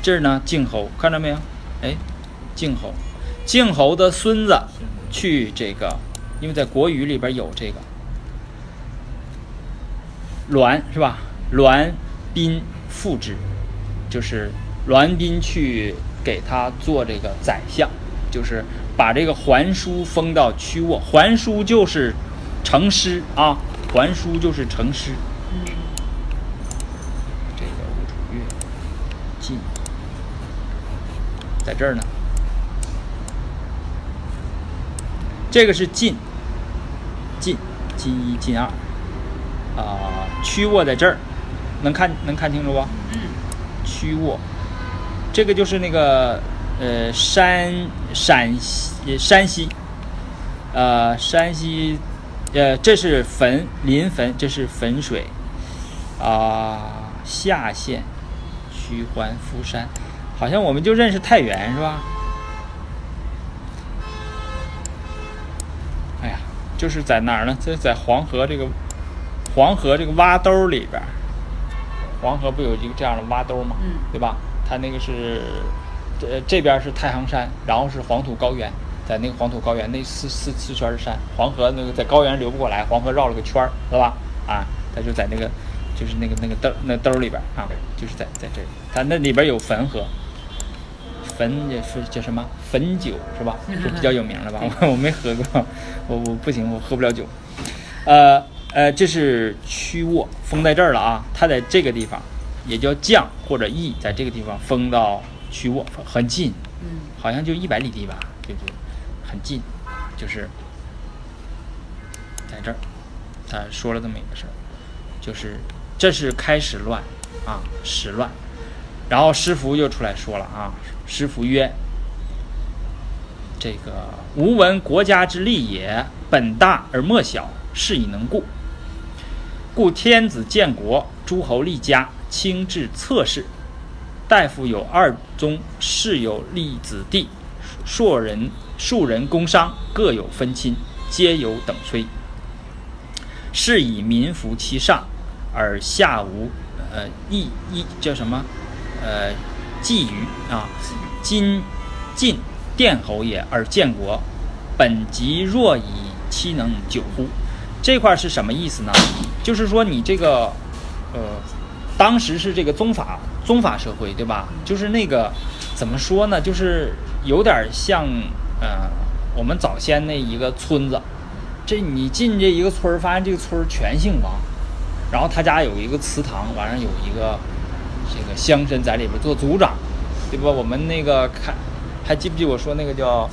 这儿呢，晋侯看着没有？哎，晋侯，晋侯的孙子去这个，因为在国语里边有这个栾是吧？栾宾复之，就是栾斌去给他做这个宰相，就是把这个桓叔封到曲沃，桓叔就是成师啊，桓叔就是成师。这个吴楚越，晋在这儿呢。这个是晋，晋，晋一、晋二，啊、曲沃在这儿，能看能看清楚不？嗯，曲沃，这个就是那个呃山陕西山西，呃山西，呃这是汾临汾，这是汾水，啊、下县曲环夫山，好像我们就认识太原是吧？哎呀，就是在哪儿呢？这在黄河这个黄河这个洼兜里边，黄河不有一个这样的洼兜吗？嗯对吧？它那个是，呃这边是太行山，然后是黄土高原，在那个黄土高原那四四四圈儿山，黄河那个在高原流不过来，黄河绕了个圈儿，是吧？啊，它就在那个就是那个那个兜那兜里边啊，就是在在这里，它那里边有汾河。汾也是叫什么汾酒是吧？是比较有名的吧？我 *laughs* 我没喝过，我我不行，我喝不了酒。呃呃，这是曲沃，封在这儿了啊。它在这个地方，也叫将或者邑，在这个地方封到曲沃，很近，嗯，好像就一百里地吧，对不对？很近，就是在这儿。他说了这么一个事儿，就是这是开始乱啊，始乱。然后师傅又出来说了啊，师傅曰：“这个吾闻国家之利也，本大而末小，是以能固。故天子建国，诸侯立家，亲至侧室。大夫有二宗，士有立子弟，庶人庶人工商，各有分亲，皆有等崔。是以民服其上，而下无呃义义叫什么？呃，觊觎啊，今晋殿侯也，而建国，本即若以其能久乎？这块是什么意思呢？就是说你这个，呃，当时是这个宗法宗法社会，对吧？就是那个怎么说呢？就是有点像呃，我们早先那一个村子，这你进这一个村儿，发现这个村儿全姓王，然后他家有一个祠堂，完了有一个这个乡绅在里边做族长，对吧？我们那个看还记不记我说那个叫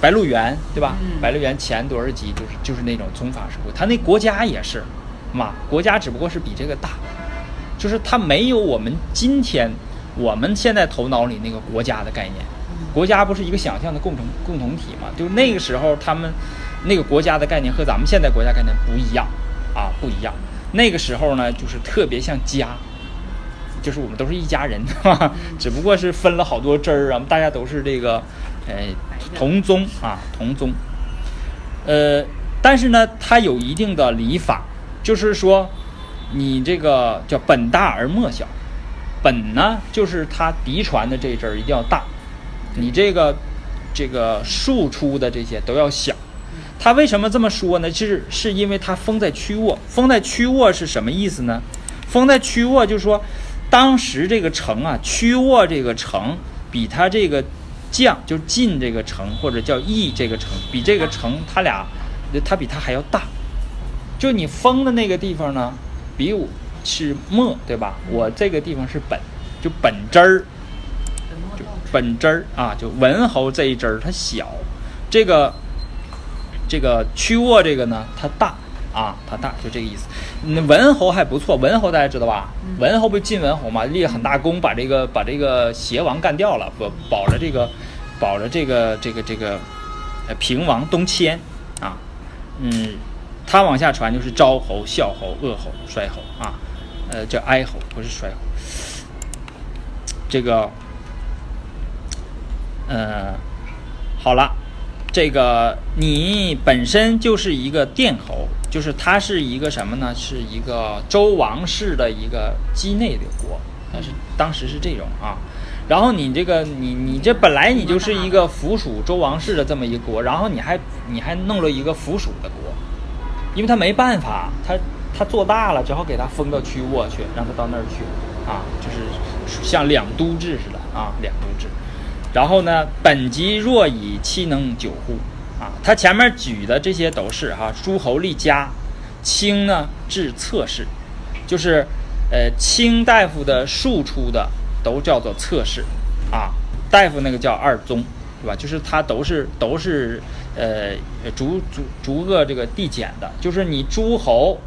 白鹿原，对吧？嗯白鹿原前多少集就是就是那种宗法社会，他那国家也是嘛，国家只不过是比这个大，就是它没有我们今天我们现在头脑里那个国家的概念。国家不是一个想象的共同共同体嘛？就那个时候他们那个国家的概念和咱们现在国家概念不一样啊，不一样。那个时候呢，就是特别像家，就是我们都是一家人，*laughs* 哈，只不过是分了好多支儿啊，大家都是这个，呃，同宗啊，同宗。呃，但是呢，它有一定的礼法，就是说，你这个叫本大而末小，本呢就是它嫡传的这一支儿一定要大，你这个这个庶出的这些都要小。他为什么这么说呢？是是因为他封在曲沃，封在曲沃是什么意思呢？封在曲沃就是说，当时这个城啊，曲沃这个城比他这个将就是晋这个城或者叫邑这个城，比这个城他俩，他比他还要大。就你封的那个地方呢，比武是末，对吧？我这个地方是本，就本汁儿，就本汁儿啊，就文侯这一汁儿它小，这个这个曲沃这个呢它大啊，它大，就这个意思。那文侯还不错，文侯大家知道吧？文侯不是晋文侯嘛，立了很大功，把这个把这个邪王干掉了，保保了这个保了这个这个这个呃平王东迁啊，嗯，他往下传就是昭侯、孝侯、鄂侯、衰侯啊，呃叫哀侯，不是衰侯。这个，呃，好了，这个你本身就是一个殿侯，就是它是一个什么呢？是一个周王室的一个畿内的国，但是当时是这种啊。然后你这个你你这本来你就是一个附属周王室的这么一个国，然后你还你还弄了一个附属的国，因为他没办法，他他做大了，只好给他封到曲沃去，让他到那儿去啊，就是像两都制似的啊，两都制。然后呢，本籍若以其能久乎？啊，他前面举的这些都是哈、诸侯立家，卿呢至侧室，就是呃卿大夫的庶出的都叫做侧室啊，大夫那个叫二宗，对吧？就是他都是都是呃逐逐逐个这个递减的，就是你诸侯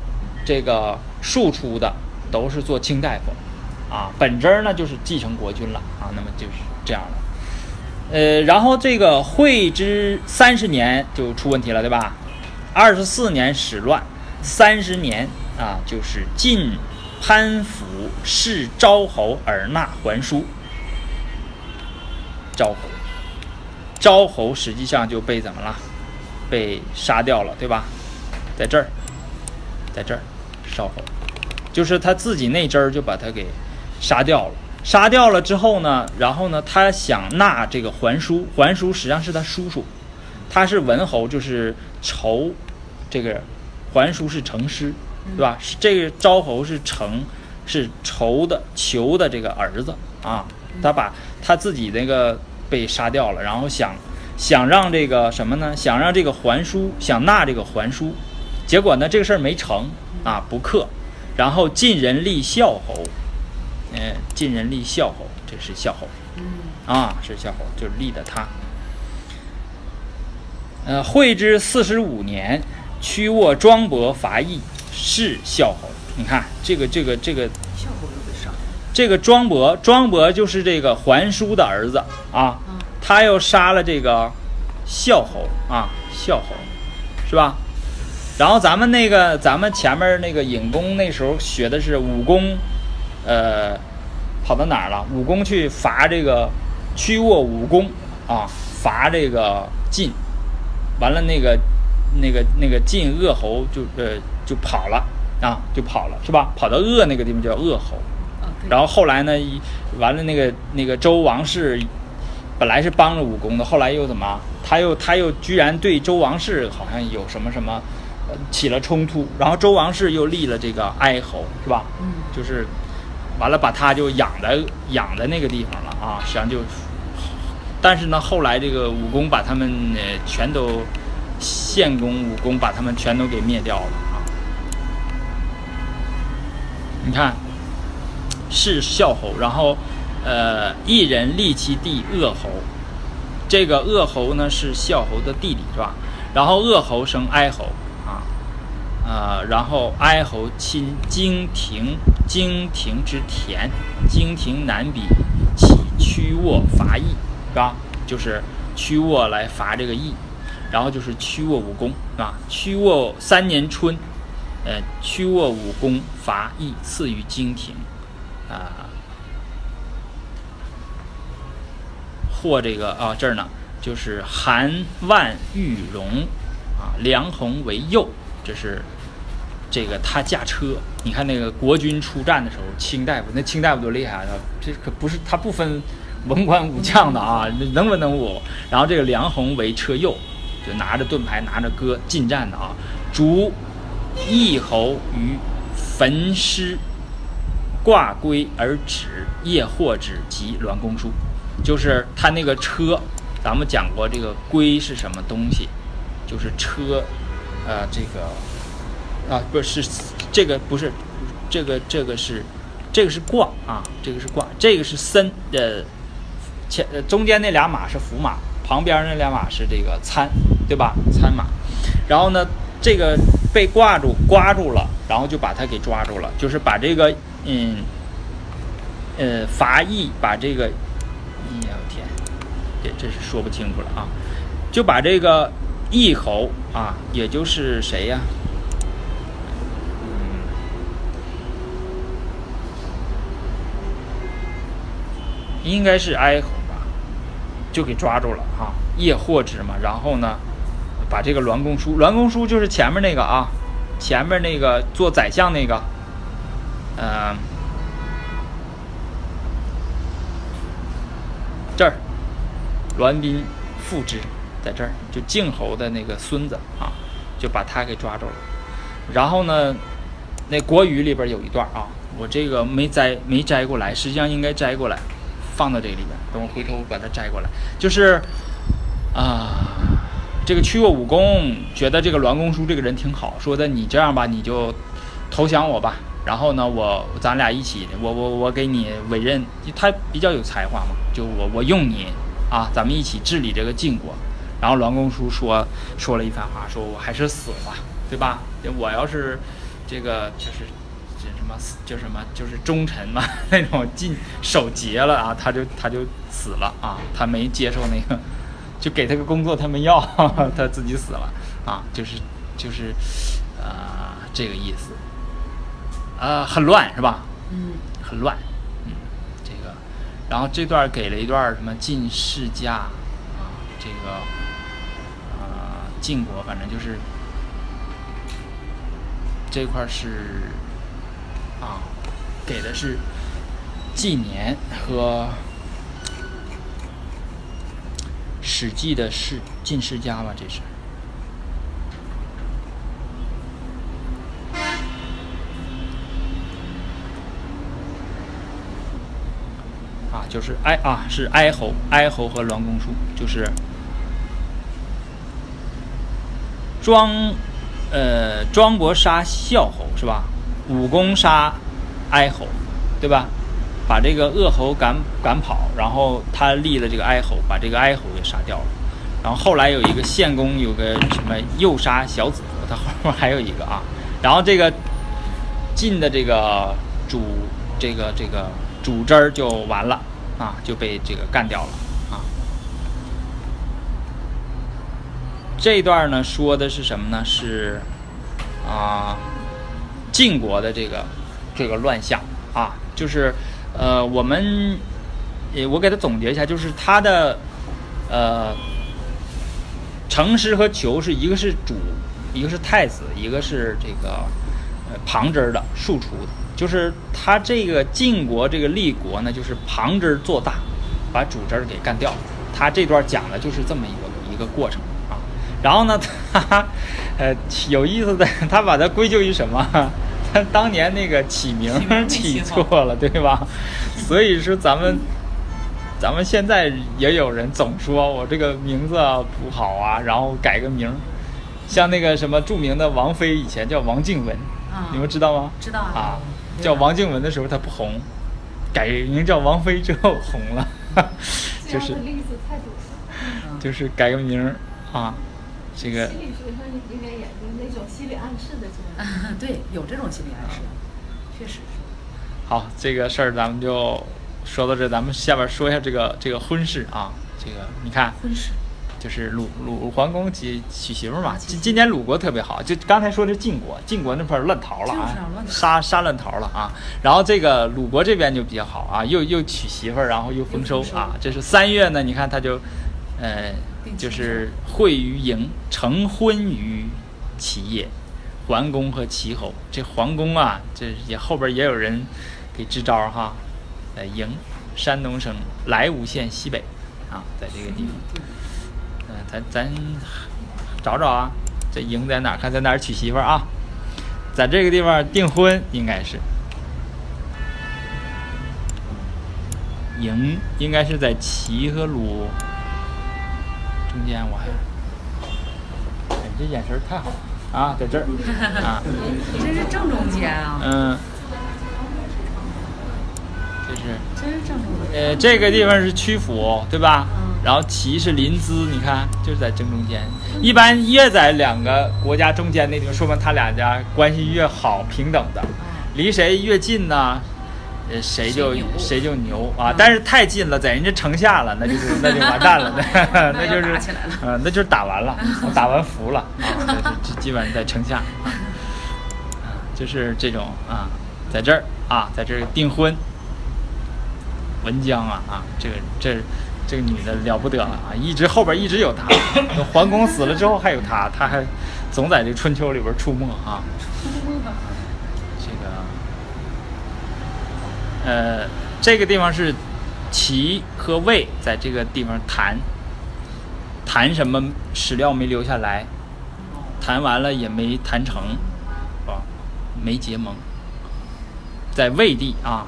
这个庶出的都是做卿大夫，啊，本真儿呢就是继承国君了啊，那么就是这样的。呃，然后这个惠之三十年就出问题了，对吧？二十四年始乱，三十年啊，就是晋潘府弑昭侯而纳还书。昭侯，昭侯实际上就被怎么了？被杀掉了，对吧？在这儿，在这儿，昭侯，就是他自己那支儿就把他给杀掉了。杀掉了之后呢，然后呢，他想纳这个桓叔，桓叔实际上是他叔叔，他是文侯，就是仇，这个桓叔是成师，对吧？是这个昭侯是成，是仇的求的这个儿子啊，他把他自己那个被杀掉了，然后想想让这个什么呢？想让这个还叔想纳这个还叔，结果呢这个事儿没成啊，不克，然后晋人立孝侯。呃，晋人立孝侯，这是孝侯，啊，是孝侯，就是立的他。呃，惠之四十五年，屈沃庄伯伐邑，是孝侯。你看这个这个这个。这个庄伯，庄伯就是这个桓叔的儿子啊，他又杀了这个孝侯啊，孝侯，是吧？然后咱们那个咱们前面那个尹公那时候学的是武功。呃，跑到哪儿了？武功去伐这个屈沃武功啊，伐这个晋，完了那个那个那个晋鄂侯就呃就跑了啊，就跑了是吧？跑到鄂那个地方叫鄂侯。然后后来呢，完了那个那个周王室本来是帮着武功的，后来又怎么？他又他又居然对周王室好像有什么什么起了冲突，然后周王室又立了这个哀侯是吧？嗯，就是。完了，把他就养在养在那个地方了啊！实际上就，但是呢，后来这个武功把他们呃全都献公武功把他们全都给灭掉了啊！你看，是孝侯，然后呃一人立其弟恶侯，这个恶侯呢是孝侯的弟弟是吧？然后恶侯生哀侯。啊，然后哀侯亲荆庭，荆庭之田，荆庭南比起屈沃伐邑，是吧？就是屈沃来伐这个邑，然后就是屈沃武功，是吧？屈沃三年春，呃，屈沃武功伐邑，次于荆庭，啊，或这个啊这儿呢，就是韩万玉荣，啊，梁鸿为右，这是。这个他驾车，你看那个国军出战的时候，卿大夫那卿大夫多厉害啊！这可不是他不分文官武将的啊，能文能武。然后这个梁鸿为车右，就拿着盾牌，拿着戈进战的啊。逐义侯于焚尸，挂龟而止，夜获之，及栾公书。就是他那个车，咱们讲过这个龟是什么东西，就是车，呃，这个。啊，不是这个，不是这个，这个是这个是挂啊，这个是挂，这个是森呃前中间那俩马是伏马，旁边那俩马是这个参，对吧？参马，然后呢，这个被挂住挂住了，然后就把它给抓住了，就是把这个嗯呃伐邑，把这个，哎呀我天，这这是说不清楚了啊，就把这个邑侯啊，也就是谁呀？应该是哀侯吧，就给抓住了哈，夜获之嘛。然后呢，把这个栾公叔，栾公叔就是前面那个啊，前面那个做宰相那个，嗯，这儿，栾斌父之，在这儿，就靖侯的那个孙子啊，就把他给抓住了。然后呢，那国语里边有一段啊，我这个没摘没摘过来，实际上应该摘过来。放到这里边，等我回头把它摘过来。就是啊，这个屈过武功觉得这个栾公叔这个人挺好，说的你这样吧，你就投降我吧，然后呢，我咱俩一起，我我我给你委任，他比较有才华嘛，就我我用你啊，咱们一起治理这个晋国。然后栾公叔说说了一番话，说我还是死吧，对吧？我要是这个就是这什么就什么就是忠臣嘛 *laughs* 那种尽守节了啊，他就他就死了啊，他没接受那个，就给他个工作他没要，*laughs* 他自己死了啊，就是就是呃这个意思，呃很乱是吧？嗯，很乱，嗯，这个，然后这段给了一段什么晋世家啊，这个啊晋国，反正就是这块是啊，给的是纪年和《史记》的世晋世家吧，这是。啊，就是哀啊，是哀侯，哀侯和栾公叔，就是庄，呃，庄国杀孝侯是吧？武公杀哀侯，对吧？把这个恶侯赶赶跑，然后他立了这个哀侯，把这个哀侯给杀掉了。然后后来有一个献公，有个什么诱杀小子，他后面还有一个啊。然后这个晋的这个主，这个这个。主汁儿就完了啊，就被这个干掉了啊。这段呢说的是什么呢？是啊，晋国的这个这个乱象啊，就是呃，我们，我给他总结一下，就是他的呃，成师和求是一个是主，一个是太子，一个是这个旁支的庶出的。就是他这个晋国这个立国呢，就是旁支做大，把主支给干掉。他这段讲的就是这么一个一个过程啊。然后呢，他呃有意思的，他把它归咎于什么？他当年那个起名起错了，对吧？所以说咱们咱们现在也有人总说我这个名字不好啊，然后改个名。像那个什么著名的王菲，以前叫王静雯，你们知道吗？知道啊。叫王静雯的时候，她不红，改名叫王菲之后红了，就是就是改个名儿啊，这个。心理学上应该研究那种心理暗示的，这 *laughs* 对，有这种心理暗示，确实是。好，这个事儿咱们就说到这，咱们下边说一下这个这个婚事啊，这个你看。婚事。就是鲁鲁桓公娶娶媳妇嘛，今今年鲁国特别好，就刚才说的晋国，晋国那块乱逃了啊，杀杀乱逃了啊，然后这个鲁国这边就比较好啊，又又娶媳妇儿，然后又丰收啊，这是三月呢，你看他就，呃，就是会于营，成婚于齐业，桓公和齐侯，这桓公啊，这也后边也有人给支招哈，呃，营，山东省莱芜县西北啊，在这个地方。咱咱找找啊，这营在哪？看在哪儿娶媳妇儿啊？在这个地方订婚应该是营，应该是在齐和鲁中间。我还，你这眼神太好了啊，在这儿 *laughs* 啊，这是正中间啊。嗯，这是。真是正中间。呃，这个地方是曲阜，对吧？然后齐是临淄，你看就是在正中间。一般越在两个国家中间那地方，说明他俩家关系越好，平等的。离谁越近呢？呃，谁就谁就牛啊！但是太近了，在人家城下了，那就是 *laughs* 那就完蛋了，*laughs* *laughs* 那就是，嗯，那就是打完了，打完服了啊！这基本上在城下啊，就是这种啊，在这儿啊，在这儿订婚。文姜啊啊，这个这。这个女的了不得了啊！一直后边一直有她，桓公死了之后还有她，她还总在这春秋里边出没啊。这个，呃，这个地方是齐和魏在这个地方谈，谈什么史料没留下来，谈完了也没谈成，啊，没结盟，在魏地啊，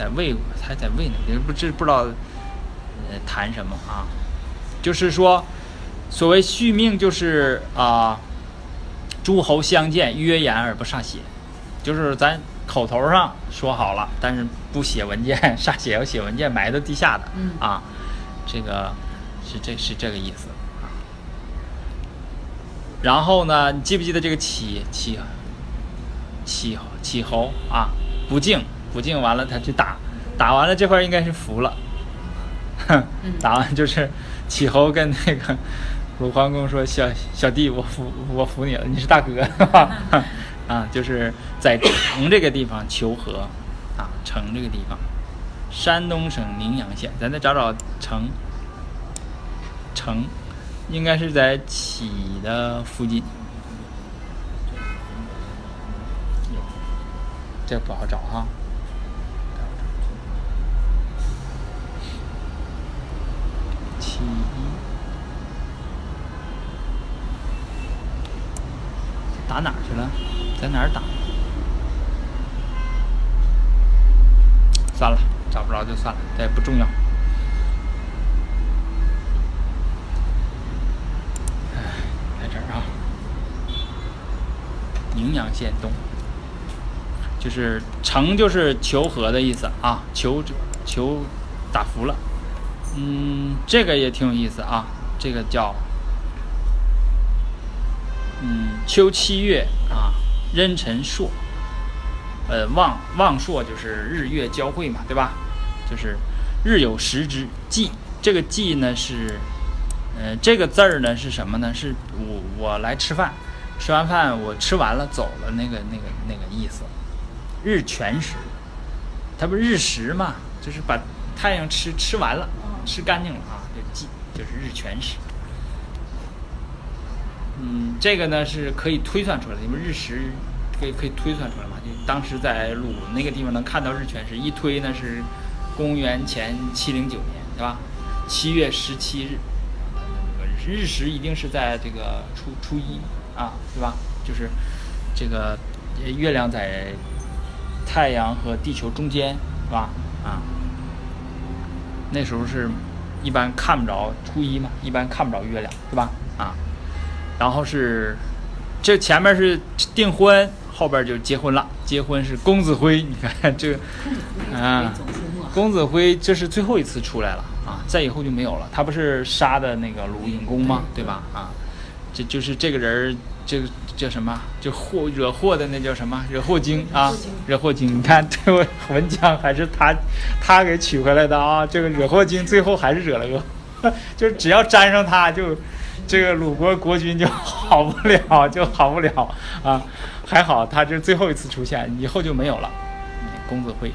在魏还在魏呢，也不知不知道。谈什么啊？就是说，所谓续命，就是啊，诸侯相见，约言而不歃血。就是咱口头上说好了，但是不写文件，*laughs* 歃血要写文件埋到地下的、嗯啊，这个是这是这个意思啊。然后呢，你记不记得这个启启启启侯啊？不敬不进，完了他去打，打完了这块应该是服了，哼，打完就是启侯跟那个鲁桓公说：“小小弟，我服我服你了，你是大哥，*laughs* 啊，就是在城这个地方求和，啊，城这个地方，山东省宁阳县，咱再找找城，城应该是在启的附近，这不好找哈。启打哪儿去了？在哪儿打？算了，找不着就算了，这也不重要。哎，在这儿啊，宁阳县东，就是城，就是求和的意思啊，求求打服了。嗯，这个也挺有意思啊，这个叫秋七月啊，壬辰朔。呃，望望朔就是日月交汇嘛，对吧？就是日有食之祭，这个祭呢是，呃，这个字儿呢是什么呢？是我我来吃饭，吃完饭我吃完了走了那个那个那个意思。日全食，它不是日食嘛，就是把太阳吃吃完了，吃干净了啊，就祭就是日全食。嗯，这个呢是可以推算出来的，因为日食可以可以推算出来嘛。就当时在鲁那个地方能看到日全食，一推呢是公元前七零九年，对吧？七月十七日，日食一定是在这个初初一啊，对吧？就是这个月亮在太阳和地球中间，是吧？啊，那时候是一般看不着初一嘛，一般看不着月亮，对吧？啊，然后是这前面是订婚，后边就结婚了。结婚是公子辉，你看这个啊。公子辉这是最后一次出来了啊，再以后就没有了。他不是杀的那个鲁隐公吗？对吧？啊，这就是这个人儿，这个叫什么？就祸惹祸的那叫什么？惹祸精啊！惹祸精，你看这位文姜还是他他给娶回来的啊！这个惹祸精最后还是惹了个，*laughs* 就是只要沾上他就。这个鲁国国君就好不了，就好不了啊！还好他这最后一次出现，以后就没有了。嗯公子辉，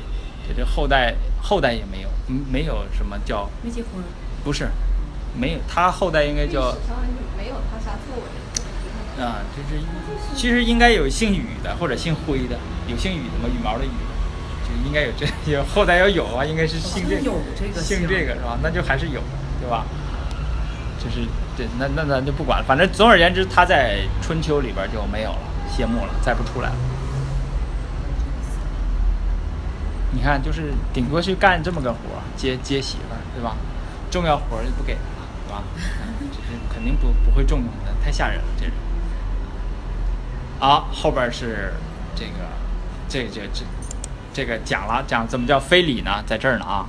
这这后代后代也没有，嗯没有什么叫没结婚，不是，没有他后代应该叫没有他啥作为。啊，就是其实应该有姓羽的或者姓辉的，有姓羽的吗？羽毛的羽，就应该有这有后代要有啊，应该是姓这个姓姓这个是吧？那就还是有，对吧？就是对，那那咱就不管了，反正总而言之，他在春秋里边就没有了，谢幕了，再不出来了。你看，就是顶多去干这么个活，接接媳妇儿，对吧？重要活儿就不给他了，对吧？这是肯定不不会重用的，太吓人了，这人。啊，后边是这个，这这这这个讲了讲怎么叫非礼呢？在这儿呢啊，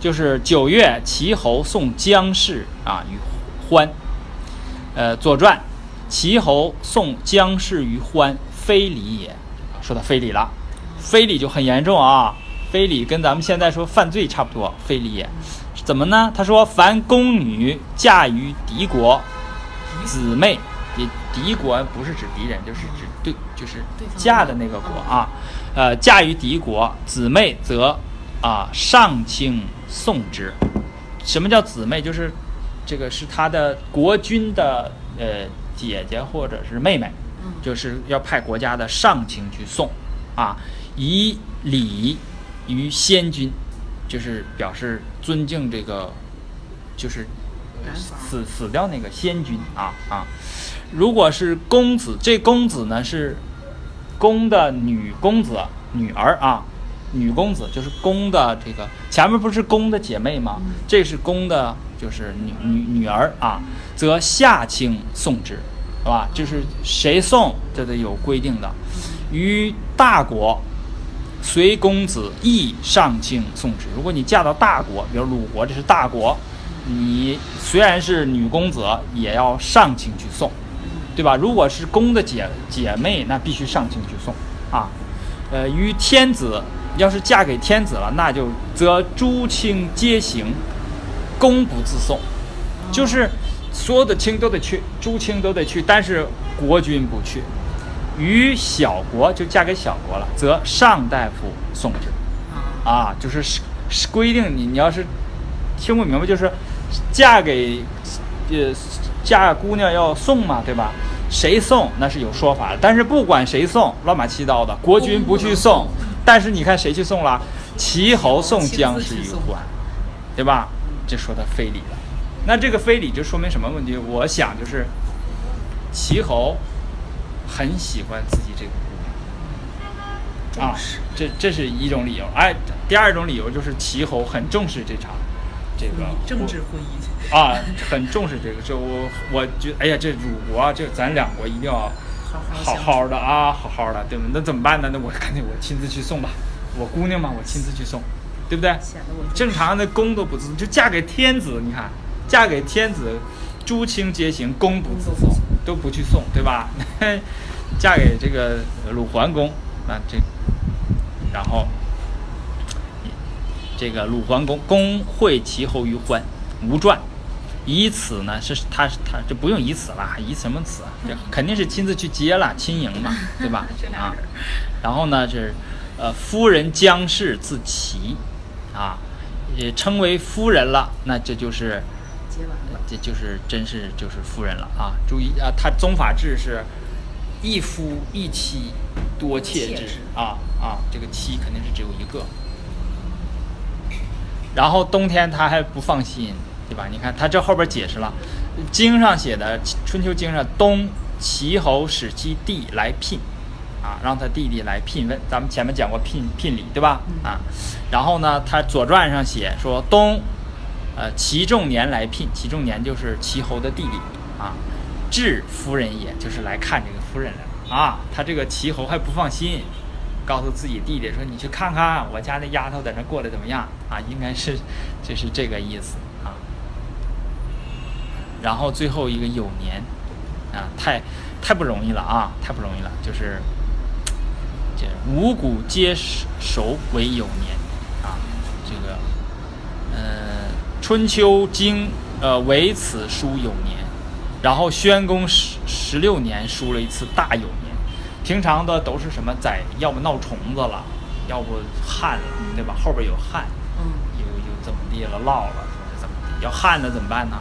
就是九月齐侯送姜氏啊与欢，呃，《左传》齐侯送姜氏于欢，非礼也。说到非礼了，非礼就很严重啊，非礼跟咱们现在说犯罪差不多，非礼也。怎么呢？他说，凡宫女嫁于敌国，姊妹，敌敌国不是指敌人，就是指对，就是嫁的那个国啊，呃，嫁于敌国，姊妹则啊上卿送之。什么叫姊妹？就是这个是他的国君的呃姐姐或者是妹妹，嗯就是要派国家的上卿去送啊，以礼于先君，就是表示尊敬这个，就是死死掉那个先君啊啊。如果是公子，这公子呢是公的女公子女儿啊，女公子就是公的这个前面不是公的姐妹吗？这是公的，就是女女女儿啊，则下卿送之，是吧？就是谁送这得有规定的。于大国，随公子亦上卿送之。如果你嫁到大国，比如鲁国，这是大国，你虽然是女公子，也要上卿去送，对吧？如果是公的姐姐妹，那必须上卿去送啊。呃，于天子要是嫁给天子了，那就则诸卿皆行，公不自送，就是所有的卿都得去，诸卿都得去，但是国君不去。于小国就嫁给小国了，则上大夫送之。啊，就是是是规定你，你要是听不明白，就是嫁给呃嫁姑娘要送嘛，对吧？谁送那是有说法的，但是不管谁送，乱码七糟的，国君不去送，但是你看谁去送了？齐侯送姜氏于关，对吧？这说他非礼了。那这个非礼就说明什么问题？我想就是齐侯很喜欢自己这个姑娘啊，这这是一种理由。哎，第二种理由就是齐侯很重视这场这个政治会议。啊，很重视这个，这我我觉，哎呀，这鲁国，这咱两国一定要好好的啊，好好的，对吗？那怎么办呢？那我赶紧我亲自去送吧，我姑娘嘛，我亲自去送，对不对？正常的公都不自，就嫁给天子，你看，嫁给天子，诸卿皆行，公不自送，都不去送，对吧？*laughs* 嫁给这个鲁桓公，那这，然后这个鲁桓公公会其侯于欢，无传。以此呢，是他他这不用以此了，以什么此？这肯定是亲自去接了，亲迎嘛，*laughs* 对吧？啊，然后呢，是呃，夫人姜氏自齐，啊，也称为夫人了，那这就是结完了，这就是真是就是夫人了啊！注意啊，他宗法制是一夫一妻多妾制啊啊，这个妻肯定是只有一个。然后冬天他还不放心。对吧？你看他这后边解释了，经上写的《春秋经》上，东齐侯使其弟来聘，啊，让他弟弟来聘问。咱们前面讲过聘聘礼，对吧？啊，然后呢，他《左传》上写说东，呃，齐仲年来聘，齐仲年就是齐侯的弟弟啊，至夫人也，就是来看这个夫人来了啊。他这个齐侯还不放心，告诉自己弟弟说：“你去看看我家那丫头在那过得怎么样啊？”应该是就是这个意思啊。然后最后一个有年，啊，太太不容易了啊，太不容易了，就是这五谷皆熟为有年，啊，这个，呃，春秋经呃为此书有年，然后宣公十十六年书了一次大有年，平常的都是什么在，要不闹虫子了，要不旱了，对吧？后边有旱，嗯，又又怎么地了，涝了，怎么地？要旱了怎么办呢？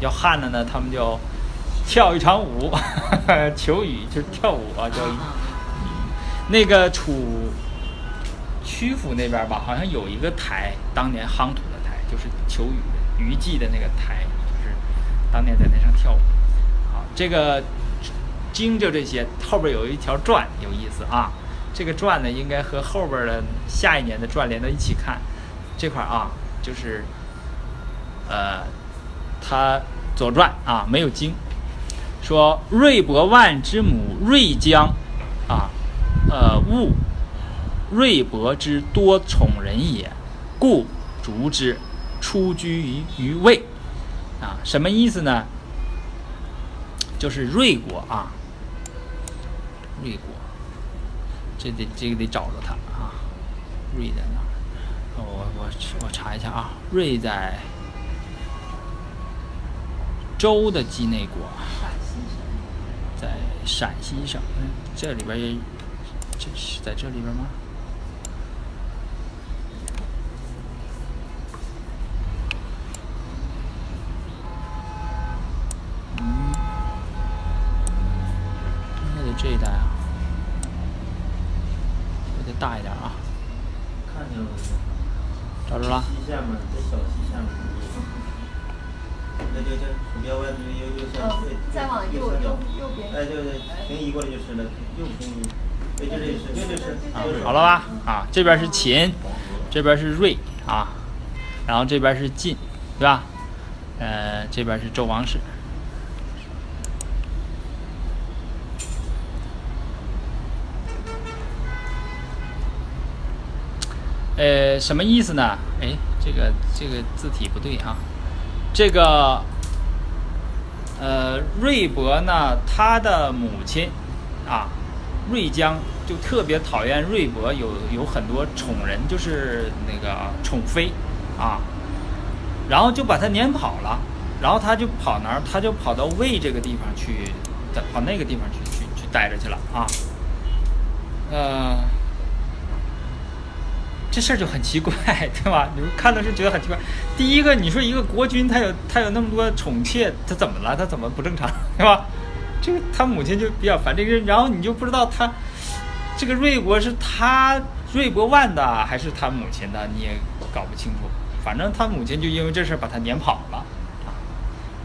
要旱了呢，他们就跳一场舞，*laughs* 求雨就是跳舞啊，叫那个楚曲阜那边吧，好像有一个台，当年夯土的台，就是求雨雨季的那个台，就是当年在那上跳舞。好，这个经就这些，后边有一条传有意思啊。这个传呢，应该和后边的下一年的传连到一起看。这块啊，就是呃。他《左传》啊没有经，说芮伯万之母芮姜，啊，呃，物芮伯之多宠人也，故逐之，出居于于魏，啊，什么意思呢？就是芮国啊，芮国，这得这个得找着他啊，芮在哪？我我我查一下啊，芮在。周的畿内国，在陕西省，这里边也，这是在这里边吗？嗯，应该得这一带啊，得大一点啊。看见了找着了。西线嘛，在小西线嘛。那就就鼠标右右右下对，再往右右右边。哎，对对，平移过来就是了，右平移。啊，好了吧？啊，这边是秦，这边是芮啊，然后这边是晋，对吧？呃，这边是周王室。呃，什么意思呢？哎，这个这个字体不对啊。这个呃，瑞伯呢，他的母亲啊，瑞江就特别讨厌瑞伯有有很多宠人，就是那个宠妃啊，然后就把他撵跑了，然后他就跑哪儿？他就跑到魏这个地方去，跑那个地方去去去待着去了啊。呃，这事儿就很奇怪，*laughs* 对吧？你们看的是觉得很奇怪。第一个，你说一个国君他有他有那么多宠妾，他怎么了？他怎么不正常，*laughs* 对吧？这个他母亲就比较烦这个人，然后你就不知道他这个瑞国是他瑞博万的还是他母亲的，你也搞不清楚。反正他母亲就因为这事儿把他撵跑了啊。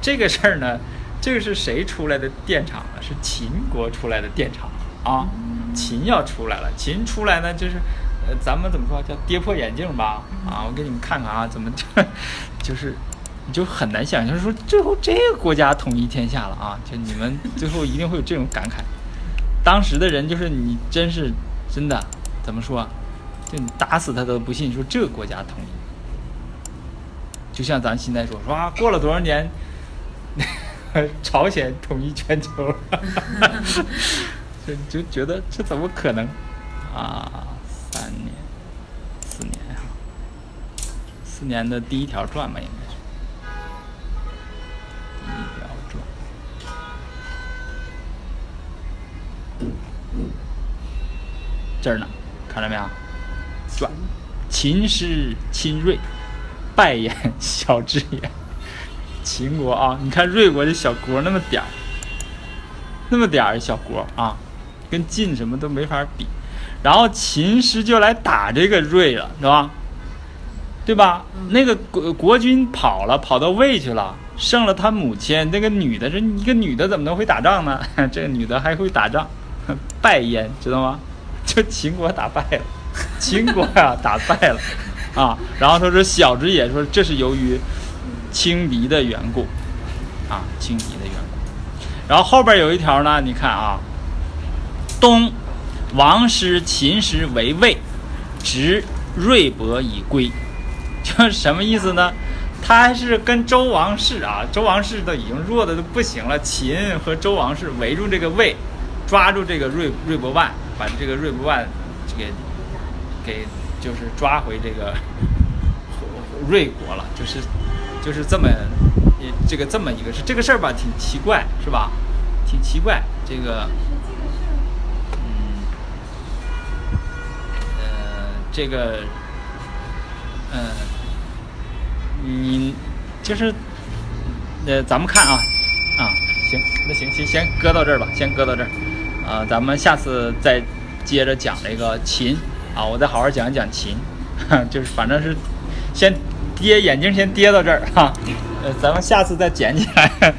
这个事儿呢，这个是谁出来的电厂呢？是秦国出来的电厂啊。秦要出来了，秦出来呢，就是，呃，咱们怎么说叫跌破眼镜吧？啊，我给你们看看啊，怎么就，*laughs* 就是，你就很难想象说最后这个国家统一天下了啊！就你们最后一定会有这种感慨。当时的人就是你真是真的怎么说？就你打死他都不信说这个国家统一。就像咱现在说说啊，过了多少年，*laughs* 朝鲜统一全球了。就 *laughs* 就觉得这怎么可能啊？三年、四年啊，四年的第一条传吧，应该一条转。这儿呢，看到没有？转，秦师亲瑞，拜言小之也。*laughs* 秦国啊，你看瑞国这小国那么点儿，那么点儿小国啊。跟晋什么都没法比，然后秦师就来打这个瑞了，是吧？对吧？那个国国君跑了，跑到魏去了，*laughs* 胜了他母亲。那个女的，这一个女的怎么能会打仗呢？*laughs* 这个女的还会打仗，*laughs* 败燕，知道吗？就秦国打败了，秦国呀打败了啊。然后他说小之也说这是由于轻敌的缘故啊，轻敌的缘故。然后后边有一条呢，你看啊。东，王师秦师为魏，执瑞伯以归，就什么意思呢？他还是跟周王室啊，周王室都已经弱的都不行了。秦和周王室围住这个魏，抓住这个瑞瑞伯万，把这个瑞伯万给给就是抓回这个 *laughs* 瑞国了。就是就是这么这个这么一个事，这个事儿吧，挺奇怪，是吧？挺奇怪，这个。这个，嗯，你就是，呃，咱们看啊，啊，行，那行先，先搁到这儿吧，先搁到这儿，啊，咱们下次再接着讲这个琴，啊，我再好好讲一讲琴，就是反正是先跌眼镜，先跌到这儿哈，呃，咱们下次再捡起来。